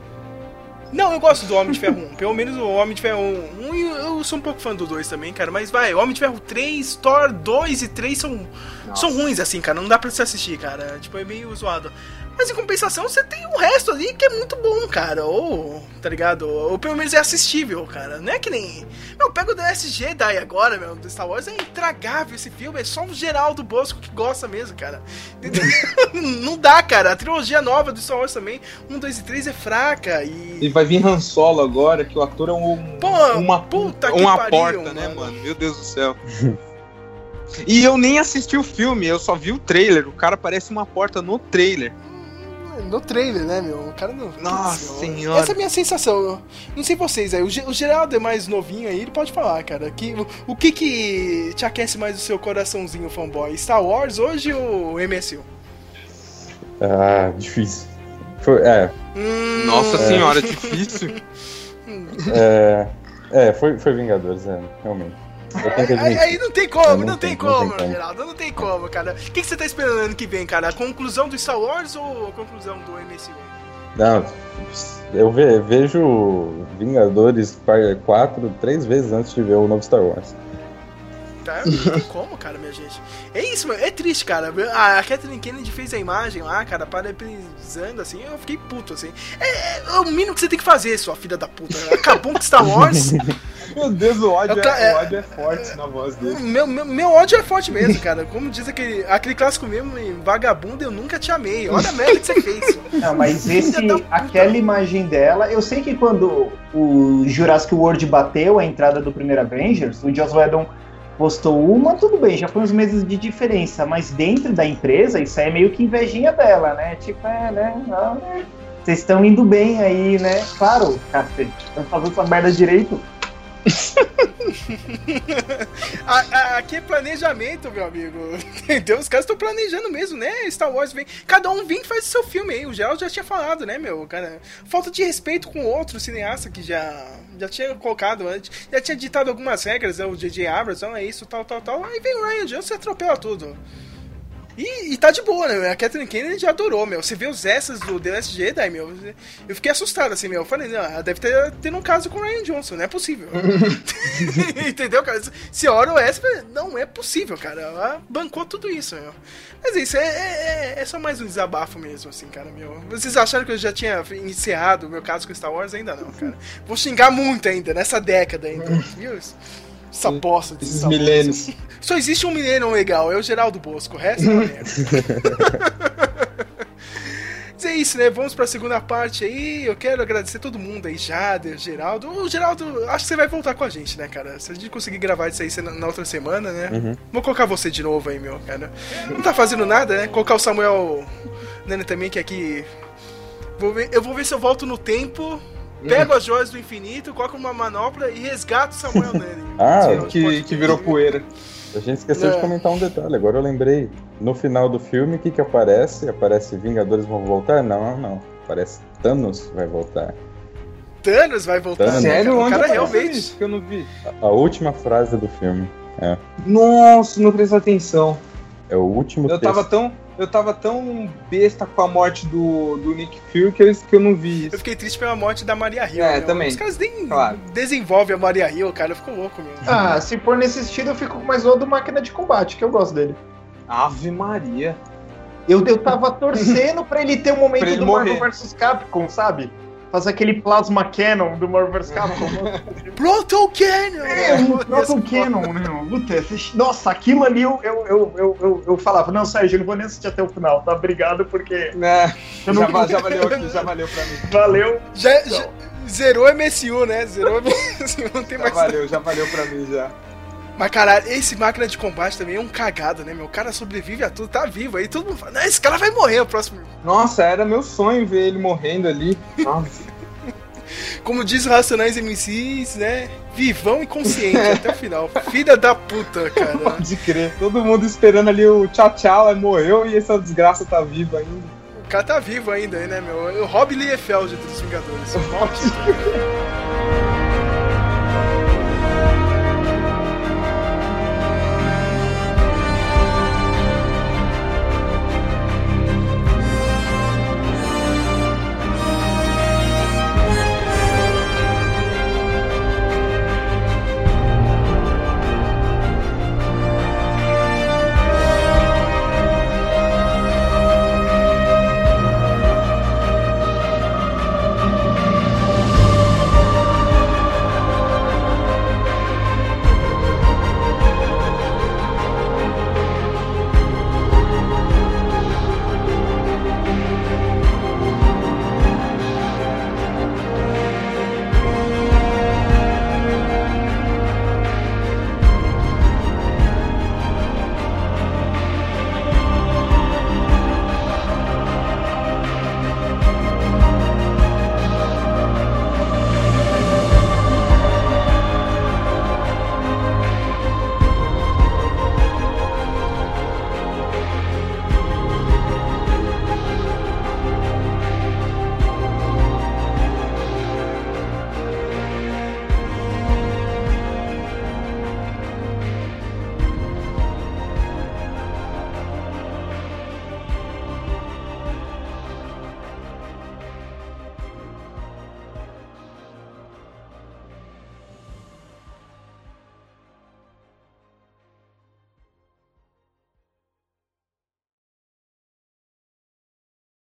Não, eu gosto do Homem de Ferro 1. Pelo menos o Homem de Ferro 1. Um, e eu sou um pouco fã do 2 também, cara. Mas vai, Homem de Ferro 3, Thor 2 e 3 são, são ruins, assim, cara. Não dá pra se assistir, cara. Tipo, é meio zoado. Mas em compensação, você tem o resto ali que é muito bom, cara. Ou, tá ligado? Ou pelo menos é assistível, cara. Não é que nem. Meu, pega o DSG daí agora, meu, do Star Wars. É intragável esse filme. É só um Geraldo Bosco que gosta mesmo, cara. Não dá, cara. A trilogia nova do Star Wars também, 1, 2 e 3 é fraca. E. E vai vir Han Solo agora, que o ator é um, Pô, uma, puta que uma pariu, porta, né, mano? mano? Meu Deus do céu. E eu nem assisti o filme, eu só vi o trailer. O cara parece uma porta no trailer. No trailer, né, meu? O cara não. Nossa senhora. Essa é a minha sensação. Eu não sei vocês aí. O, Ge- o Geraldo é mais novinho aí, ele pode falar, cara. Que, o, o que que te aquece mais o seu coraçãozinho, fanboy? Star Wars hoje ou MSU? Ah, difícil. Foi, é, Hum, Nossa É. senhora, difícil. é, é foi, foi Vingadores, é, realmente. Aí, aí não tem como, É, não, não tem, tem- não como, tem como. Geraldo, não tem como, cara. O que, que você tá esperando ano que vem, cara? A conclusão do Star Wars ou a conclusão do MSU? Não, eu ve- vejo Vingadores 4 três vezes antes de ver o novo Star Wars. Tá? Não tem como, cara, minha gente. É isso, mano. É triste, cara. A Kathleen Kennedy fez a imagem lá, cara, parabenizando, assim. Eu fiquei puto, assim. É, é o mínimo que você tem que fazer, sua filha da puta. Acabou com Star Wars. Meu Deus, o ódio, é, é- o ódio é forte na voz dele. meu, meu, meu ódio é forte mesmo, cara. Como diz aquele, aquele clássico mesmo, em vagabundo, eu nunca te amei. Olha a merda que você fez. Não, mas esse, aquela imagem dela, eu sei que quando o Jurassic World bateu a entrada do primeiro Avengers, o Joss Whedon postou uma, tudo bem, já foi uns meses de diferença, mas dentro da empresa, isso aí é meio que invejinha dela, né? Tipo, é, né? ah, Vocês estão indo bem aí, né? Claro, cacete. Estão fazendo essa merda direito. A- a- aqui é planejamento, meu amigo. Entendeu? Os caras estão planejando mesmo, né? Star Wars vem. Cada um vem e faz o seu filme aí. O Geraldo já tinha falado, né, meu? Cara, falta de respeito com outro cineasta que já, já tinha colocado antes. Já tinha ditado algumas regras, né? O J.J. Abrams, é isso, tal, tal, tal. Aí vem o Ryan Johnson e atropela tudo. E, e tá de boa, né? A Kathleen Kennedy já adorou, meu. Você vê os essas do The Last Jedi, meu. Eu fiquei assustado, assim, meu. Eu falei, não, ela deve ter, ter um caso com o Ryan Johnson, não é possível. Entendeu, cara? Se hora o Esper, não é possível, cara. Ela bancou tudo isso, meu. Mas isso é, é, é só mais um desabafo mesmo, assim, cara, meu. Vocês acharam que eu já tinha encerrado o meu caso com Star Wars? Ainda não, cara. Vou xingar muito ainda, nessa década ainda. Viu? Essa bosta de Esses milênios. Só existe um mineiro legal, é o Geraldo Bosco. O resto é uma merda. Mas é isso, né? Vamos pra segunda parte aí. Eu quero agradecer todo mundo aí, Jader, Geraldo. O Geraldo, acho que você vai voltar com a gente, né, cara? Se a gente conseguir gravar isso aí na, na outra semana, né? Uhum. Vou colocar você de novo aí, meu, cara. Não tá fazendo nada, né? Colocar o Samuel Nene também, que aqui. Vou ver- eu vou ver se eu volto no tempo. Pego as joias do infinito, coloco uma manopla e resgato o Samuel Nene. Ah, Que, que virou poeira. A gente esqueceu É. de comentar um detalhe, agora eu lembrei. No final do filme, o que que aparece? Aparece Vingadores vão voltar? Não, não. Aparece Thanos vai voltar. Thanos vai voltar. Thanos. Sério? cara? O Onde cara realmente. isso que eu não vi? A, a última frase do filme. É, Nossa, não prestei atenção. é o último Eu texto. tava tão, eu tava tão besta com a morte do, do Nick Fury que eu, que eu não vi Eu isso. fiquei triste pela morte da Maria Hill. É, né? também. Os caras nem Claro. desenvolvem a Maria Hill, cara. Eu fico louco, meu. Ah, se for nesse estilo, eu fico com mais o do máquina de combate, que eu gosto dele. Ave Maria. Eu, eu tava torcendo pra ele ter um momento do Marvel morrer. vs Capcom, sabe? Fazer aquele plasma canon do Marvel vs Capcom. Proto Cannon! É, um Proton Canon, né? Puta, nossa, aquilo ali eu, eu, eu, eu, eu, eu falava, não, Sérgio, eu não vou nem assistir até o final, tá? Obrigado, porque Né? Já, não va- já valeu aqui, já valeu pra mim. valeu. Já, já- zerou MSU, né? Zerou MSU, não tem Já mais. valeu, já valeu pra mim já. Mas caralho, esse máquina de combate também é um cagado, né, meu? O cara sobrevive a tudo, tá vivo aí. Todo mundo fala, não, esse cara vai morrer o próximo. Nossa, era meu sonho ver ele morrendo ali. Nossa. Como diz Racionais MCs, né? Vivão e consciente até o final. Filha da puta, cara. Pode crer. Todo mundo esperando ali o tchau tchau, aí morreu e essa desgraça tá viva ainda. O cara tá vivo ainda, né, meu? O Rob Liefeld dos Vingadores. Morte.